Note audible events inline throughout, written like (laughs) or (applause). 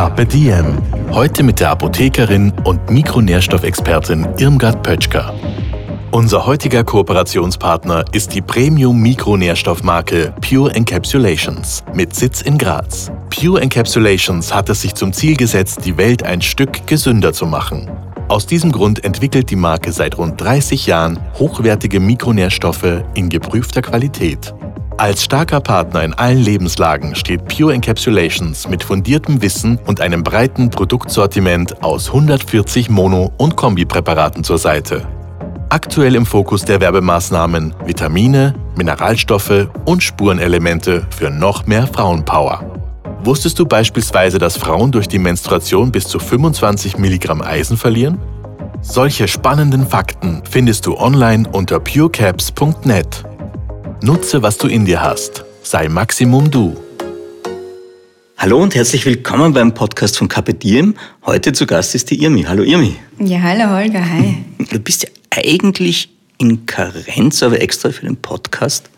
Carpe Diem. Heute mit der Apothekerin und Mikronährstoffexpertin Irmgard Pötschker. Unser heutiger Kooperationspartner ist die Premium-Mikronährstoffmarke Pure Encapsulations mit Sitz in Graz. Pure Encapsulations hat es sich zum Ziel gesetzt, die Welt ein Stück gesünder zu machen. Aus diesem Grund entwickelt die Marke seit rund 30 Jahren hochwertige Mikronährstoffe in geprüfter Qualität. Als starker Partner in allen Lebenslagen steht Pure Encapsulations mit fundiertem Wissen und einem breiten Produktsortiment aus 140 Mono- und Kombipräparaten zur Seite. Aktuell im Fokus der Werbemaßnahmen Vitamine, Mineralstoffe und Spurenelemente für noch mehr Frauenpower. Wusstest du beispielsweise, dass Frauen durch die Menstruation bis zu 25 Milligramm Eisen verlieren? Solche spannenden Fakten findest du online unter purecaps.net. Nutze, was du in dir hast. Sei Maximum du. Hallo und herzlich willkommen beim Podcast von Carpe Diem. Heute zu Gast ist die Irmi. Hallo Irmi. Ja, hallo Holger, hi. Du bist ja eigentlich in Karenz, aber extra für den Podcast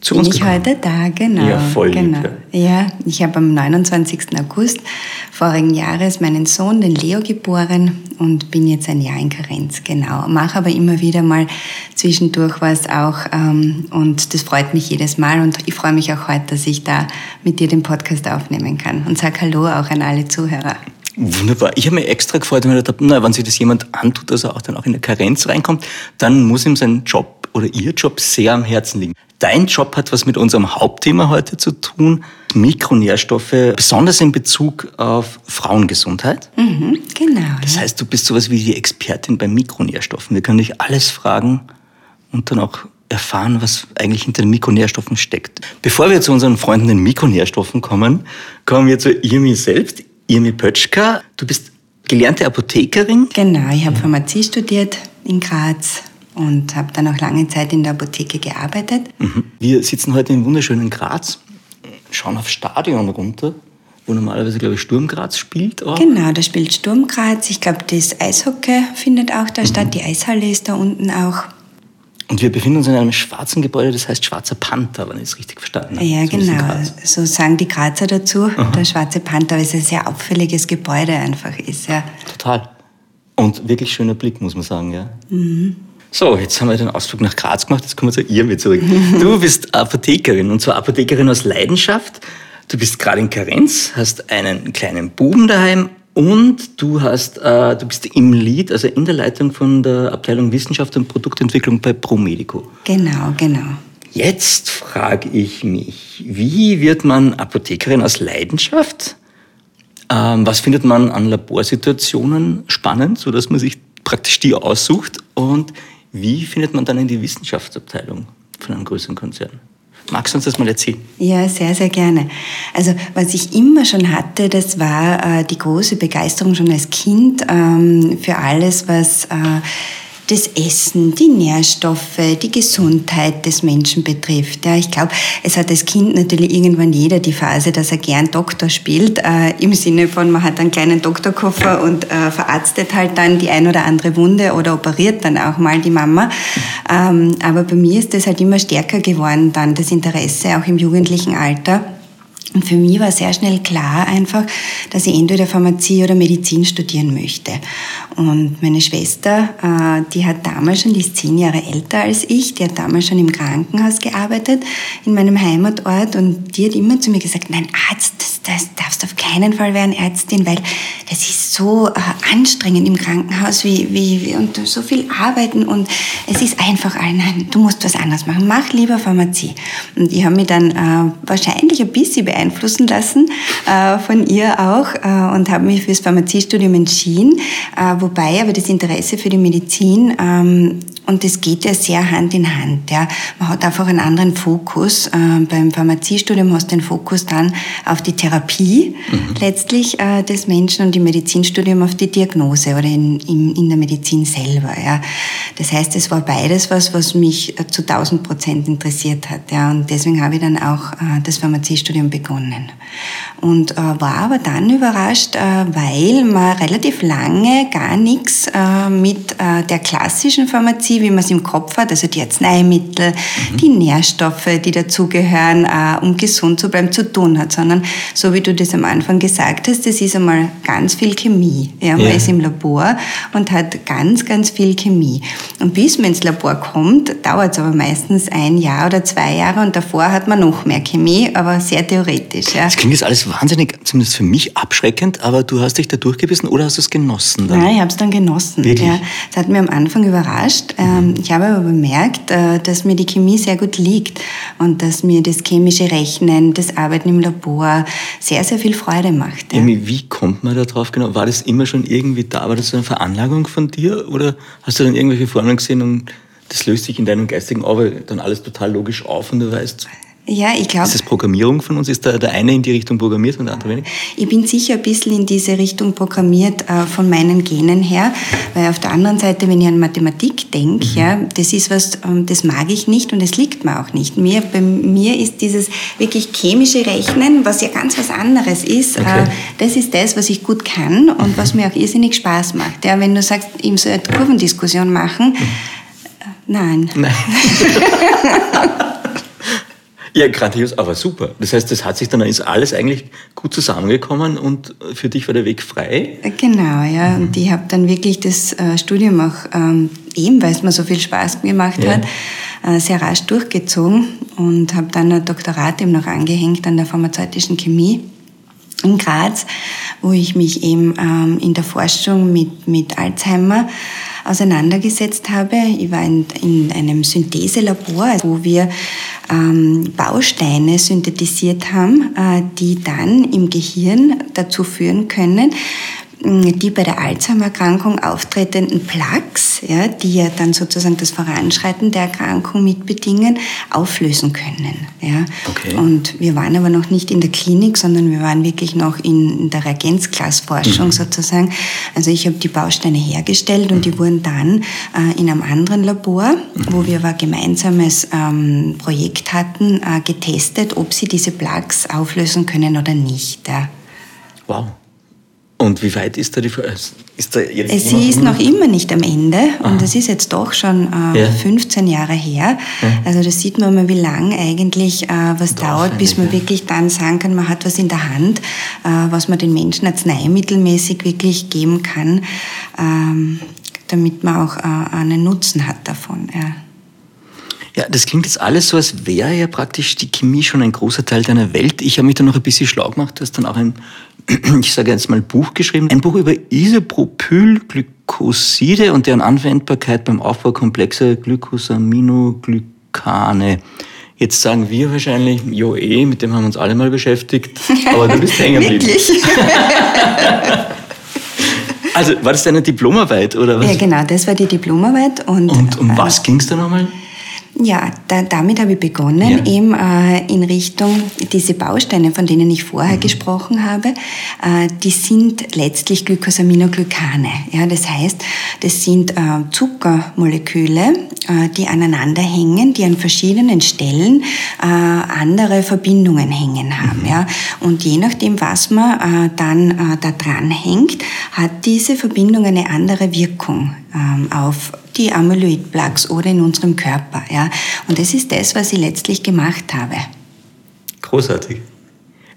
zu Bin uns ich gekommen. heute da, genau. Ja, voll lieb, genau. Ja, ich habe am 29. August vorigen Jahres meinen Sohn, den Leo, geboren und bin jetzt ein Jahr in Karenz, genau. Mache aber immer wieder mal zwischendurch was auch ähm, und das freut mich jedes Mal und ich freue mich auch heute, dass ich da mit dir den Podcast aufnehmen kann und sag Hallo auch an alle Zuhörer. Wunderbar. Ich habe mich extra gefreut, weil ich gedacht habe, na, wenn sich das jemand antut, dass er auch dann auch in der Karenz reinkommt, dann muss ihm sein Job oder ihr Job sehr am Herzen liegen. Dein Job hat was mit unserem Hauptthema heute zu tun, Mikronährstoffe, besonders in Bezug auf Frauengesundheit. Mhm, genau. Das heißt, du bist sowas wie die Expertin bei Mikronährstoffen. Wir können dich alles fragen und dann auch erfahren, was eigentlich hinter den Mikronährstoffen steckt. Bevor wir zu unseren Freunden den Mikronährstoffen kommen, kommen wir zu Irmi selbst. Irmi Pötschka, du bist gelernte Apothekerin. Genau, ich habe Pharmazie studiert in Graz und habe dann auch lange Zeit in der Apotheke gearbeitet. Mhm. Wir sitzen heute im wunderschönen Graz, schauen aufs Stadion runter, wo normalerweise, glaube ich, Sturm Graz spielt. Auch. Genau, da spielt Sturm Graz. Ich glaube, das Eishockey findet auch da statt. Die Eishalle ist da unten auch. Und wir befinden uns in einem schwarzen Gebäude, das heißt Schwarzer Panther, wenn ich es richtig verstanden habe. Ja, So genau. So sagen die Grazer dazu. Der Schwarze Panther, weil es ein sehr auffälliges Gebäude einfach ist. Ja. Total. Und wirklich schöner Blick, muss man sagen, ja. Mhm. So, jetzt haben wir den Ausflug nach Graz gemacht, jetzt kommen wir zu Irmi zurück. (laughs) Du bist Apothekerin und zwar Apothekerin aus Leidenschaft. Du bist gerade in Karenz, hast einen kleinen Buben daheim und du hast, äh, du bist im Lead, also in der Leitung von der Abteilung Wissenschaft und Produktentwicklung bei ProMedico. Genau, genau. Jetzt frage ich mich, wie wird man Apothekerin aus Leidenschaft? Ähm, was findet man an Laborsituationen spannend, sodass man sich praktisch die aussucht? Und wie findet man dann in die Wissenschaftsabteilung von einem größeren Konzern? Magst du uns das mal erzählen? Ja, sehr, sehr gerne. Also was ich immer schon hatte, das war äh, die große Begeisterung schon als Kind ähm, für alles, was äh, das Essen, die Nährstoffe, die Gesundheit des Menschen betrifft. Ja, ich glaube, es hat als Kind natürlich irgendwann jeder die Phase, dass er gern Doktor spielt, äh, im Sinne von, man hat einen kleinen Doktorkoffer und äh, verarztet halt dann die ein oder andere Wunde oder operiert dann auch mal die Mama. Ähm, aber bei mir ist das halt immer stärker geworden, dann das Interesse auch im jugendlichen Alter. Und für mich war sehr schnell klar einfach, dass ich entweder Pharmazie oder Medizin studieren möchte. Und meine Schwester, äh, die hat damals schon, die ist zehn Jahre älter als ich, die hat damals schon im Krankenhaus gearbeitet, in meinem Heimatort. Und die hat immer zu mir gesagt, nein, Arzt, das, darfst auf keinen Fall werden, Ärztin, weil das ist so äh, anstrengend im Krankenhaus wie, wie, wie, und so viel arbeiten. Und es ist einfach, nein, du musst was anderes machen. Mach lieber Pharmazie. Und ich habe mich dann äh, wahrscheinlich ein bisschen beeinflussen lassen, äh, von ihr auch, äh, und habe mich fürs Pharmaziestudium entschieden, äh, wobei aber das Interesse für die Medizin ähm, und das geht ja sehr Hand in Hand. Ja. Man hat einfach einen anderen Fokus. Äh, beim Pharmaziestudium hast du den Fokus dann auf die Therapie mhm. letztlich äh, des Menschen und im Medizinstudium auf die Diagnose oder in, in, in der Medizin selber. Ja. Das heißt, es war beides was, was mich äh, zu 1000 Prozent interessiert hat. Ja. Und deswegen habe ich dann auch äh, das Pharmaziestudium begonnen. Und äh, war aber dann überrascht, äh, weil man relativ lange gar nichts äh, mit äh, der klassischen Pharmazie, wie man es im Kopf hat, also die Arzneimittel, mhm. die Nährstoffe, die dazugehören, äh, um gesund zu bleiben, zu tun hat, sondern so wie du das am Anfang gesagt hast, das ist einmal ganz viel Chemie. Ja, man ja. ist im Labor und hat ganz, ganz viel Chemie. Und bis man ins Labor kommt, dauert es aber meistens ein Jahr oder zwei Jahre und davor hat man noch mehr Chemie, aber sehr theoretisch. Ja. Das klingt jetzt alles wahnsinnig, zumindest für mich, abschreckend, aber du hast dich da durchgebissen oder hast du es genossen? Dann? Nein, ich habe es dann genossen. Wirklich? Ja, das hat mich am Anfang überrascht. Mhm. Ich habe aber bemerkt, äh, dass mir die Chemie sehr gut liegt und dass mir das chemische Rechnen, das Arbeiten im Labor sehr, sehr viel Freude macht. Ja. Wie kommt man da drauf genau? War das immer schon irgendwie da? War das so eine Veranlagung von dir oder hast du dann irgendwelche Formeln gesehen und das löst sich in deinem geistigen Auge dann alles total logisch auf und du weißt, ja, ich glaube. Ist das Programmierung von uns? Ist da der eine in die Richtung programmiert und der andere wenig? Ich bin sicher ein bisschen in diese Richtung programmiert äh, von meinen Genen her, weil auf der anderen Seite, wenn ich an Mathematik denke, mhm. ja, das ist was, ähm, das mag ich nicht und es liegt mir auch nicht. Mir, bei mir ist dieses wirklich chemische Rechnen, was ja ganz was anderes ist, äh, okay. äh, das ist das, was ich gut kann und mhm. was mir auch irrsinnig Spaß macht. Ja, wenn du sagst, eben so eine Kurvendiskussion machen, mhm. äh, nein. Nein. (laughs) Ja, grandios, aber super. Das heißt, das hat sich dann ist alles eigentlich gut zusammengekommen und für dich war der Weg frei? Genau, ja. Mhm. Und ich habe dann wirklich das äh, Studium auch ähm, eben, weil es mir so viel Spaß gemacht ja. hat, äh, sehr rasch durchgezogen und habe dann ein Doktorat eben noch angehängt an der pharmazeutischen Chemie in Graz, wo ich mich eben ähm, in der Forschung mit, mit Alzheimer auseinandergesetzt habe. Ich war in, in einem Syntheselabor, wo wir ähm, Bausteine synthetisiert haben, äh, die dann im Gehirn dazu führen können, die bei der Alzheimer-Erkrankung auftretenden Plaques, ja, die ja dann sozusagen das Voranschreiten der Erkrankung mitbedingen, auflösen können. Ja. Okay. Und wir waren aber noch nicht in der Klinik, sondern wir waren wirklich noch in der Reagenzglasforschung mhm. sozusagen. Also ich habe die Bausteine hergestellt und die mhm. wurden dann äh, in einem anderen Labor, mhm. wo wir aber ein gemeinsames ähm, Projekt hatten, äh, getestet, ob sie diese Plaques auflösen können oder nicht. Ja. Wow. Und wie weit ist da die ist da jetzt Sie ist noch immer nicht am Ende Aha. und das ist jetzt doch schon äh, ja. 15 Jahre her. Ja. Also da sieht man mal, wie lang eigentlich äh, was und dauert, bis man ja. wirklich dann sagen kann, man hat was in der Hand, äh, was man den Menschen arzneimittelmäßig wirklich geben kann, ähm, damit man auch äh, einen Nutzen hat davon. Ja. Ja, das klingt jetzt alles so, als wäre ja praktisch die Chemie schon ein großer Teil deiner Welt. Ich habe mich da noch ein bisschen schlau gemacht. Du hast dann auch ein, (clears throat) ich sage jetzt mal, Buch geschrieben. Ein Buch über Isopropylglykoside und deren Anwendbarkeit beim Aufbau komplexer Glycosaminoglycane. Jetzt sagen wir wahrscheinlich, jo eh, mit dem haben wir uns alle mal beschäftigt, aber du bist hängen geblieben. (laughs) (laughs) also war das deine Diplomarbeit oder was? Ja, genau, das war die Diplomarbeit. Und, und um äh, was ging es da nochmal? Ja, da, damit habe ich begonnen, ja. eben äh, in Richtung diese Bausteine, von denen ich vorher mhm. gesprochen habe, äh, die sind letztlich Glycosaminoglycane. Ja, das heißt, das sind äh, Zuckermoleküle, äh, die aneinander hängen, die an verschiedenen Stellen äh, andere Verbindungen hängen haben. Mhm. Ja, und je nachdem, was man äh, dann äh, da dran hängt, hat diese Verbindung eine andere Wirkung ähm, auf die Amyloid-Plaques oder in unserem Körper. Ja? Und das ist das, was ich letztlich gemacht habe. Großartig.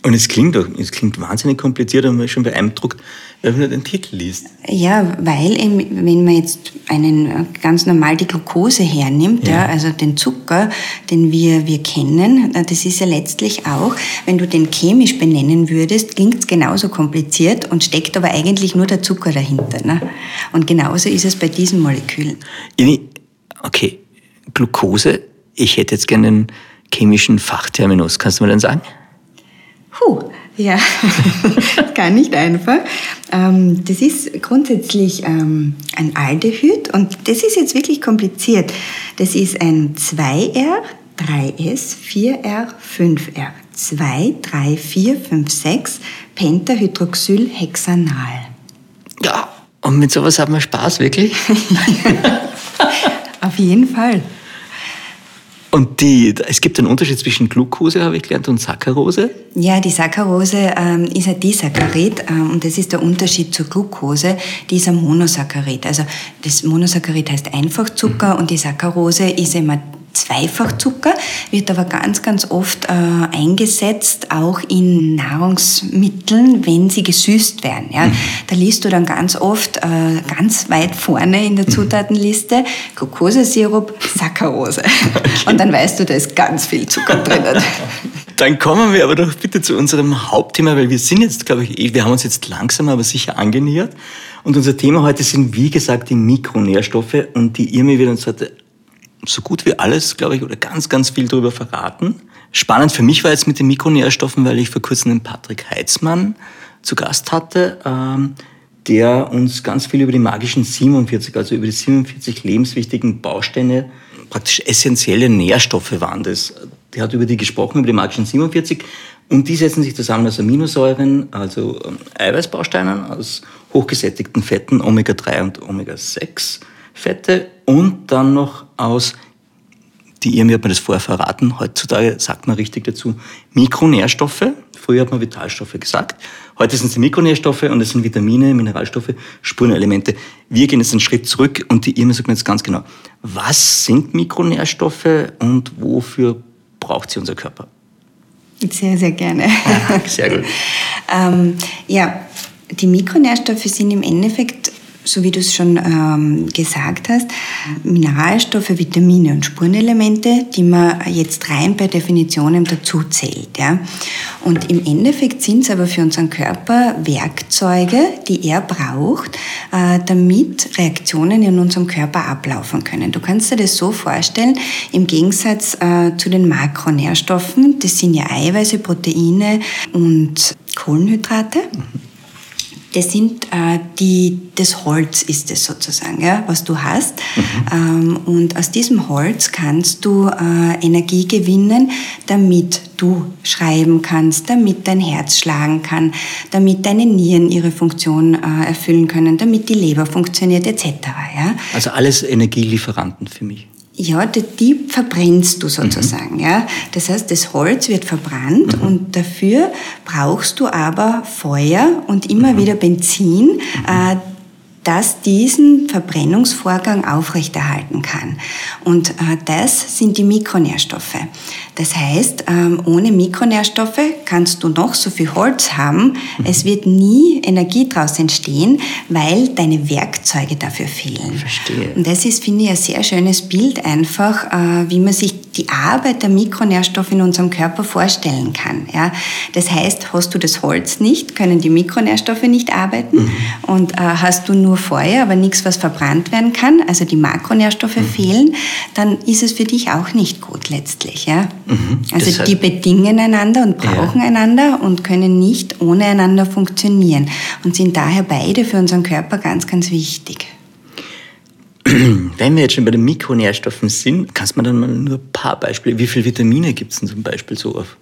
Und es klingt doch, es klingt wahnsinnig kompliziert, wenn man schon beeindruckt, wenn man den Titel liest. Ja, weil wenn man jetzt einen ganz normal die Glucose hernimmt, ja. ja. also den Zucker, den wir, wir kennen, das ist ja letztlich auch, wenn du den chemisch benennen würdest, klingt es genauso kompliziert und steckt aber eigentlich nur der Zucker dahinter. Ne? Und genauso ist es bei diesen Molekülen. Okay, Glucose, ich hätte jetzt gerne einen chemischen Fachterminus. Kannst du mir den sagen? Puh, ja, (laughs) gar nicht einfach. Ähm, das ist grundsätzlich ähm, ein Aldehyd und das ist jetzt wirklich kompliziert. Das ist ein 2R, 3S, 4R, 5R. 2, 3, 4, 5, 6 Pentahydroxylhexanal. Ja, und mit sowas hat man Spaß, wirklich? (laughs) Auf jeden Fall. Und die, es gibt einen Unterschied zwischen Glucose, habe ich gelernt, und Saccharose? Ja, die Saccharose ähm, ist ein Disaccharid ähm, und das ist der Unterschied zur Glucose. Die ist ein Monosaccharid. Also das Monosaccharid heißt Einfachzucker mhm. und die Saccharose ist immer Zweifachzucker, wird aber ganz, ganz oft äh, eingesetzt, auch in Nahrungsmitteln, wenn sie gesüßt werden. Ja. Mhm. Da liest du dann ganz oft äh, ganz weit vorne in der mhm. Zutatenliste Glucosesirup, Saccharose. Okay. Und dann weißt du, da ist ganz viel Zucker drinnen. (laughs) Dann kommen wir aber doch bitte zu unserem Hauptthema, weil wir sind jetzt, glaube ich, eh, wir haben uns jetzt langsam aber sicher angenähert. Und unser Thema heute sind, wie gesagt, die Mikronährstoffe. Und die Irmi wird uns heute so gut wie alles, glaube ich, oder ganz, ganz viel darüber verraten. Spannend für mich war jetzt mit den Mikronährstoffen, weil ich vor kurzem den Patrick Heitzmann zu Gast hatte, ähm, der uns ganz viel über die magischen 47, also über die 47 lebenswichtigen Bausteine, praktisch essentielle Nährstoffe waren das. Der hat über die gesprochen, über die magischen 47. Und die setzen sich zusammen aus Aminosäuren, also ähm, Eiweißbausteinen, aus hochgesättigten Fetten, Omega-3 und Omega-6 Fette und dann noch aus, die ihr mir hat mir das vorher verraten, heutzutage sagt man richtig dazu, Mikronährstoffe. Früher hat man Vitalstoffe gesagt. Heute sind es Mikronährstoffe und es sind Vitamine, Mineralstoffe, Spurenelemente. Wir gehen jetzt einen Schritt zurück und die Irma sagt mir jetzt ganz genau, was sind Mikronährstoffe und wofür braucht sie unser Körper? Sehr, sehr gerne. sehr gut. (laughs) ähm, ja, die Mikronährstoffe sind im Endeffekt so wie du es schon ähm, gesagt hast, Mineralstoffe, Vitamine und Spurenelemente, die man jetzt rein per Definition dazu zählt. Ja? Und im Endeffekt sind es aber für unseren Körper Werkzeuge, die er braucht, äh, damit Reaktionen in unserem Körper ablaufen können. Du kannst dir das so vorstellen, im Gegensatz äh, zu den Makronährstoffen, das sind ja Eiweiße, Proteine und Kohlenhydrate. Mhm das sind äh, die, das Holz ist es sozusagen, ja, was du hast. Mhm. Ähm, und aus diesem Holz kannst du äh, Energie gewinnen, damit du schreiben kannst, damit dein Herz schlagen kann, damit deine Nieren ihre Funktion äh, erfüllen können, damit die Leber funktioniert etc. Ja? Also alles Energielieferanten für mich. Ja, die verbrennst du sozusagen. Mhm. Ja. Das heißt, das Holz wird verbrannt mhm. und dafür brauchst du aber Feuer und immer mhm. wieder Benzin, äh, das diesen Verbrennungsvorgang aufrechterhalten kann. Und äh, das sind die Mikronährstoffe. Das heißt, ähm, ohne Mikronährstoffe kannst du noch so viel Holz haben, mhm. es wird nie Energie daraus entstehen, weil deine Werkzeuge dafür fehlen. Verstehe. Und das ist, finde ich, ein sehr schönes Bild einfach, äh, wie man sich die Arbeit der Mikronährstoffe in unserem Körper vorstellen kann. Ja? Das heißt, hast du das Holz nicht, können die Mikronährstoffe nicht arbeiten mhm. und äh, hast du nur Feuer, aber nichts, was verbrannt werden kann, also die Makronährstoffe mhm. fehlen, dann ist es für dich auch nicht gut letztlich. Ja? Mhm. Also die bedingen einander und brauchen ja. einander und können nicht ohne einander funktionieren und sind daher beide für unseren Körper ganz, ganz wichtig. (clears throat) Wenn wir jetzt schon bei den Mikronährstoffen sind, kannst du mir dann mal nur ein paar Beispiele, wie viele Vitamine gibt es denn zum Beispiel so auf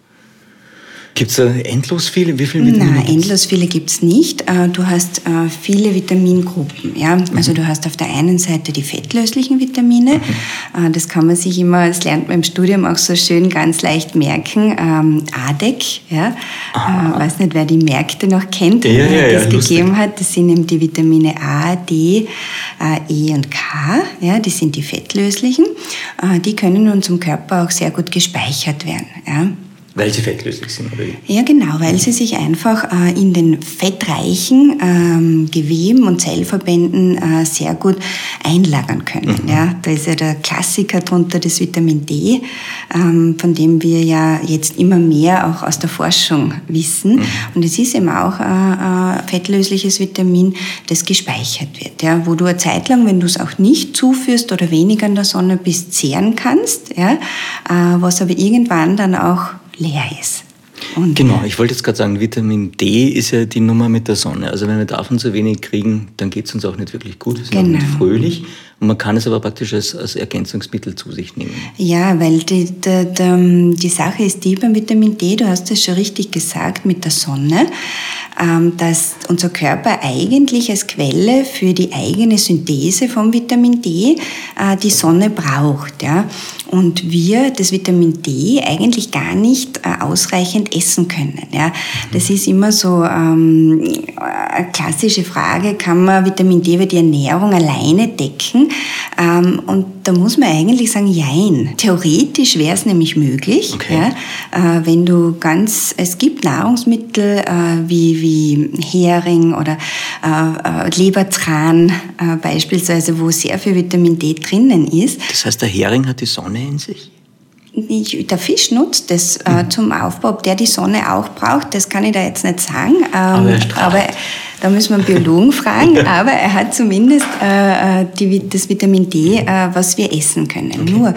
Gibt es da endlos viele? Wie viele Vitamine? Nein, endlos viele gibt es nicht. Äh, du hast äh, viele Vitamingruppen. Ja? Also mhm. du hast auf der einen Seite die fettlöslichen Vitamine. Mhm. Äh, das kann man sich immer, das lernt man im Studium auch so schön ganz leicht merken. Ähm, ADEC, ja? Ich weiß nicht, wer die Märkte noch kennt, ja, ja, das ja, gegeben hat. Das sind eben die Vitamine A, D, E und K. Ja? Die sind die fettlöslichen. Die können in unserem Körper auch sehr gut gespeichert werden. Ja? Weil sie fettlöslich sind, oder? Ja, genau, weil sie sich einfach äh, in den fettreichen ähm, Geweben und Zellverbänden äh, sehr gut einlagern können. Mhm. Ja, da ist ja der Klassiker drunter, das Vitamin D, ähm, von dem wir ja jetzt immer mehr auch aus der Forschung wissen. Mhm. Und es ist eben auch ein fettlösliches Vitamin, das gespeichert wird, ja, wo du eine Zeit lang, wenn du es auch nicht zuführst oder weniger in der Sonne bist, zehren kannst, ja, äh, was aber irgendwann dann auch leer ist. Und genau, ich wollte jetzt gerade sagen, Vitamin D ist ja die Nummer mit der Sonne. Also wenn wir davon zu wenig kriegen, dann geht es uns auch nicht wirklich gut. Wir sind genau. nicht fröhlich. Und man kann es aber praktisch als, als Ergänzungsmittel zu sich nehmen. Ja, weil die, die, die, die Sache ist die beim Vitamin D, du hast es schon richtig gesagt, mit der Sonne, ähm, dass unser Körper eigentlich als Quelle für die eigene Synthese von Vitamin D äh, die Sonne braucht. Ja? und wir das Vitamin D eigentlich gar nicht äh, ausreichend essen können. Ja. Das ist immer so ähm, eine klassische Frage, kann man Vitamin D über die Ernährung alleine decken? Ähm, und da muss man eigentlich sagen, jein. Theoretisch wäre es nämlich möglich, okay. ja, äh, wenn du ganz, es gibt Nahrungsmittel äh, wie, wie Hering oder äh, Lebertran beispielsweise, wo sehr viel Vitamin D drinnen ist. Das heißt, der Hering hat die Sonne in sich? der Fisch nutzt das äh, mhm. zum Aufbau. Ob der die Sonne auch braucht, das kann ich da jetzt nicht sagen. Ähm, aber, aber da müssen wir einen Biologen fragen, aber er hat zumindest äh, äh, die, das Vitamin D, äh, was wir essen können. Okay. Nur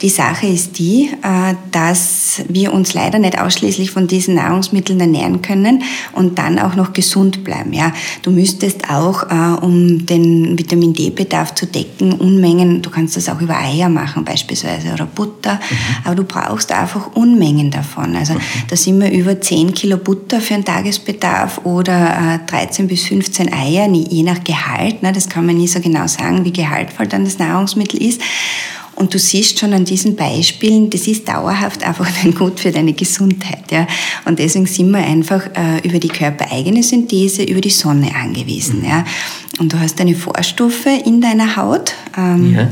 die Sache ist die, äh, dass wir uns leider nicht ausschließlich von diesen Nahrungsmitteln ernähren können und dann auch noch gesund bleiben. Ja, du müsstest auch, äh, um den Vitamin D-Bedarf zu decken, Unmengen, du kannst das auch über Eier machen beispielsweise oder Butter, mhm. aber du brauchst einfach Unmengen davon. Also mhm. da sind wir über 10 Kilo Butter für einen Tagesbedarf oder 13 bis 15 Eier, je nach Gehalt. Ne, das kann man nie so genau sagen, wie gehaltvoll dann das Nahrungsmittel ist. Und du siehst schon an diesen Beispielen, das ist dauerhaft einfach (laughs) dann gut für deine Gesundheit. Ja? Und deswegen sind wir einfach äh, über die körpereigene Synthese, über die Sonne angewiesen. Mhm. Ja? Und du hast eine Vorstufe in deiner Haut. Ähm, ja.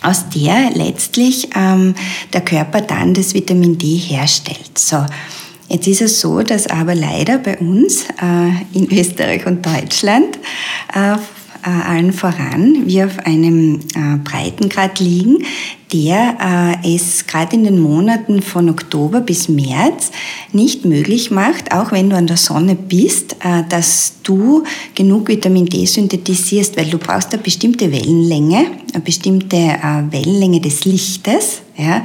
aus der letztlich ähm, der Körper dann das Vitamin D herstellt. So. Jetzt ist es so, dass aber leider bei uns äh, in Österreich und Deutschland äh, allen voran wir auf einem äh, Breitengrad liegen, der äh, es gerade in den Monaten von Oktober bis März nicht möglich macht, auch wenn du an der Sonne bist, äh, dass du genug Vitamin D synthetisierst, weil du brauchst eine bestimmte Wellenlänge, eine bestimmte äh, Wellenlänge des Lichtes, ja,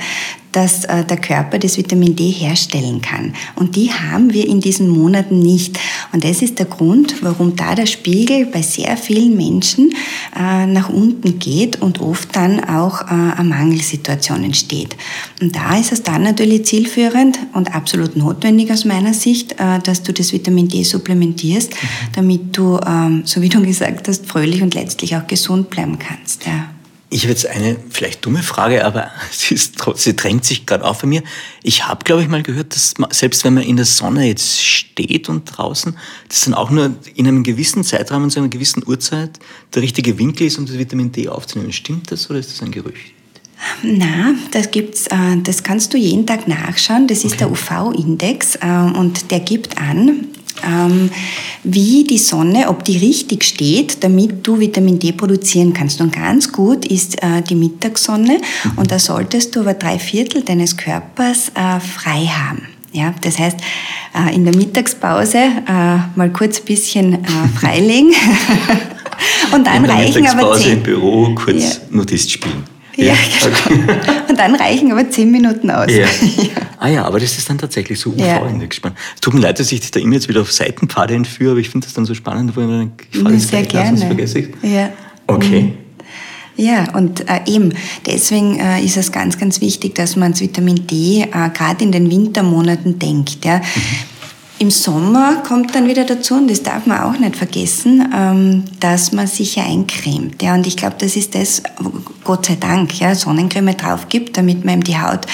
dass äh, der Körper das Vitamin D herstellen kann. Und die haben wir in diesen Monaten nicht. Und das ist der Grund, warum da der Spiegel bei sehr vielen Menschen äh, nach unten geht und oft dann auch äh, eine Mangelsituation entsteht. Und da ist es dann natürlich zielführend und absolut notwendig aus meiner Sicht, dass du das Vitamin D supplementierst, mhm. damit du, ähm, so wie du (laughs) gesagt hast, fröhlich und letztlich auch gesund bleiben kannst. Ja. Ich habe jetzt eine vielleicht dumme Frage, aber (laughs) sie, ist, sie drängt sich gerade auf bei mir. Ich habe, glaube ich, mal gehört, dass man, selbst wenn man in der Sonne jetzt steht und draußen, dass dann auch nur in einem gewissen Zeitraum und zu einer gewissen Uhrzeit der richtige Winkel ist, um das Vitamin D aufzunehmen. Stimmt das oder ist das ein Gerücht? Na, das gibt's, äh, das kannst du jeden Tag nachschauen. Das ist okay. der UV-Index äh, und der gibt an, ähm, wie die Sonne, ob die richtig steht, damit du Vitamin D produzieren kannst. Und ganz gut ist äh, die Mittagssonne mhm. und da solltest du aber drei Viertel deines Körpers frei haben. Ja, das heißt, in der Mittagspause mal kurz ein bisschen (laughs) freilegen (laughs) und dann in der reichen aber zehn, im Büro kurz ja. Notist spielen. Ja, genau. Und dann reichen aber zehn Minuten aus. (laughs) Ja. Ah ja, aber das ist dann tatsächlich so UV-Index ja. Tut mir leid, dass ich dich da immer jetzt wieder auf Seitenpfade entführe, aber ich finde das dann so spannend, wo ich mir die Frage Sehr gerne. Sonst vergesse ich. Ja. Okay. Mhm. Ja, und äh, eben deswegen äh, ist es ganz, ganz wichtig, dass man ans Vitamin D äh, gerade in den Wintermonaten denkt. Ja. Mhm. Im Sommer kommt dann wieder dazu, und das darf man auch nicht vergessen, ähm, dass man sich ja eincremt. Ja, und ich glaube, das ist das, Gott sei Dank, ja, Sonnencreme drauf gibt, damit man eben die Haut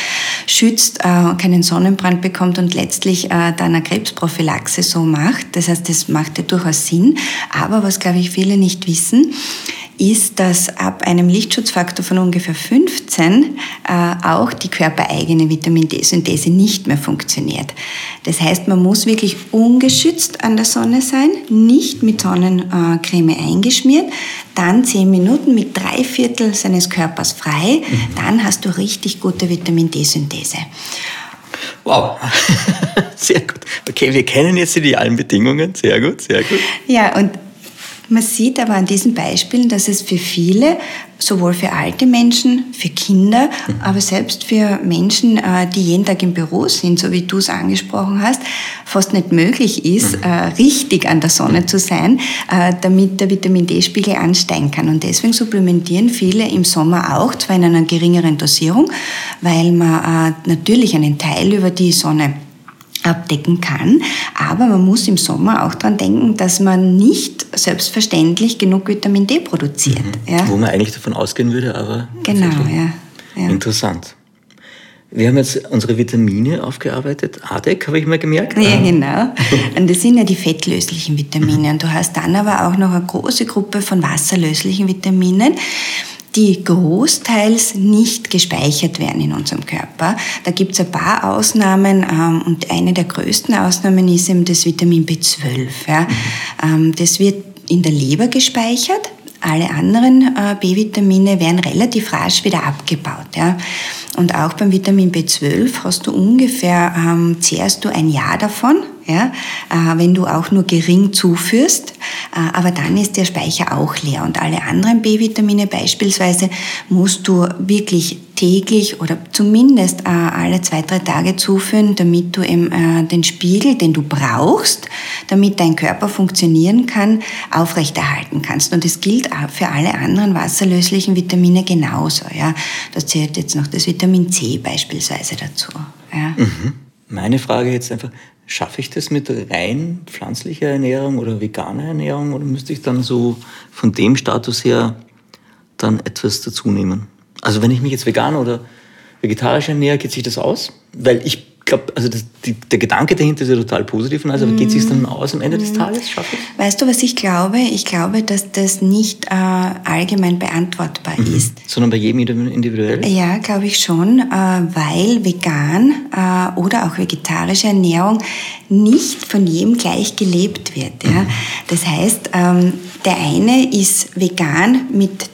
schützt, äh, keinen Sonnenbrand bekommt und letztlich äh, dann eine Krebsprophylaxe so macht. Das heißt, das macht ja durchaus Sinn. Aber was, glaube ich, viele nicht wissen, ist, dass ab einem Lichtschutzfaktor von ungefähr 15 äh, auch die körpereigene Vitamin D-Synthese nicht mehr funktioniert. Das heißt, man muss wirklich ungeschützt an der Sonne sein, nicht mit Sonnencreme eingeschmiert, dann 10 Minuten mit drei Viertel seines Körpers frei, mhm. dann hast du richtig gute Vitamin D-Synthese. Wow, (laughs) sehr gut. Okay, wir kennen jetzt die idealen Bedingungen. Sehr gut, sehr gut. Ja, und Man sieht aber an diesen Beispielen, dass es für viele, sowohl für alte Menschen, für Kinder, mhm. aber selbst für Menschen, äh, die jeden Tag im Büro sind, so wie du es angesprochen hast, fast nicht möglich ist, mhm. Äh, richtig an der Sonne zu sein, äh, damit der Vitamin D-Spiegel ansteigen kann. Und deswegen supplementieren viele im Sommer auch, zwar in einer geringeren Dosierung, weil man natürlich einen Teil über die Sonne abdecken kann. Aber man muss im Sommer auch daran denken, dass man nicht selbstverständlich genug Vitamin D produziert. Mhm. Ja? Wo man eigentlich davon ausgehen würde, aber. Genau, ja, ja. Interessant. Wir haben jetzt unsere Vitamine aufgearbeitet. ADEC habe ich mal gemerkt. Ja, genau. (laughs) Und das sind ja die fettlöslichen Vitamine. Und du hast dann aber auch noch eine große Gruppe von wasserlöslichen Vitaminen die großteils nicht gespeichert werden in unserem Körper. Da gibt es ein paar Ausnahmen ähm, und eine der größten Ausnahmen ist eben das Vitamin B12. Ja. Ähm, das wird in der Leber gespeichert. Alle anderen äh, B-Vitamine werden relativ rasch wieder abgebaut. Ja. Und auch beim Vitamin B12 hast du ungefähr, ähm, zehrst du ein Jahr davon, ja, äh, wenn du auch nur gering zuführst. Äh, aber dann ist der Speicher auch leer. Und alle anderen B-Vitamine beispielsweise musst du wirklich täglich oder zumindest äh, alle zwei, drei Tage zuführen, damit du eben den Spiegel, den du brauchst, damit dein Körper funktionieren kann, aufrechterhalten kannst. Und das gilt für alle anderen wasserlöslichen Vitamine genauso. Ja. Da zählt jetzt noch das Vitamin C beispielsweise dazu. Ja. Mhm. Meine Frage jetzt einfach, schaffe ich das mit rein pflanzlicher Ernährung oder veganer Ernährung oder müsste ich dann so von dem Status her dann etwas dazu nehmen? Also wenn ich mich jetzt vegan oder vegetarisch ernähre, geht sich das aus? Weil ich glaube, also das, die, der Gedanke dahinter ist ja total positiv. Also mm. geht es sich dann aus am Ende des Tages? Schaffe ich? Weißt du, was ich glaube? Ich glaube, dass das nicht äh, allgemein beantwortbar mhm. ist. Sondern bei jedem individuell? Ja, glaube ich schon, äh, weil vegan äh, oder auch vegetarische Ernährung nicht von jedem gleich gelebt wird. Ja? Mhm. Das heißt, ähm, der eine ist vegan mit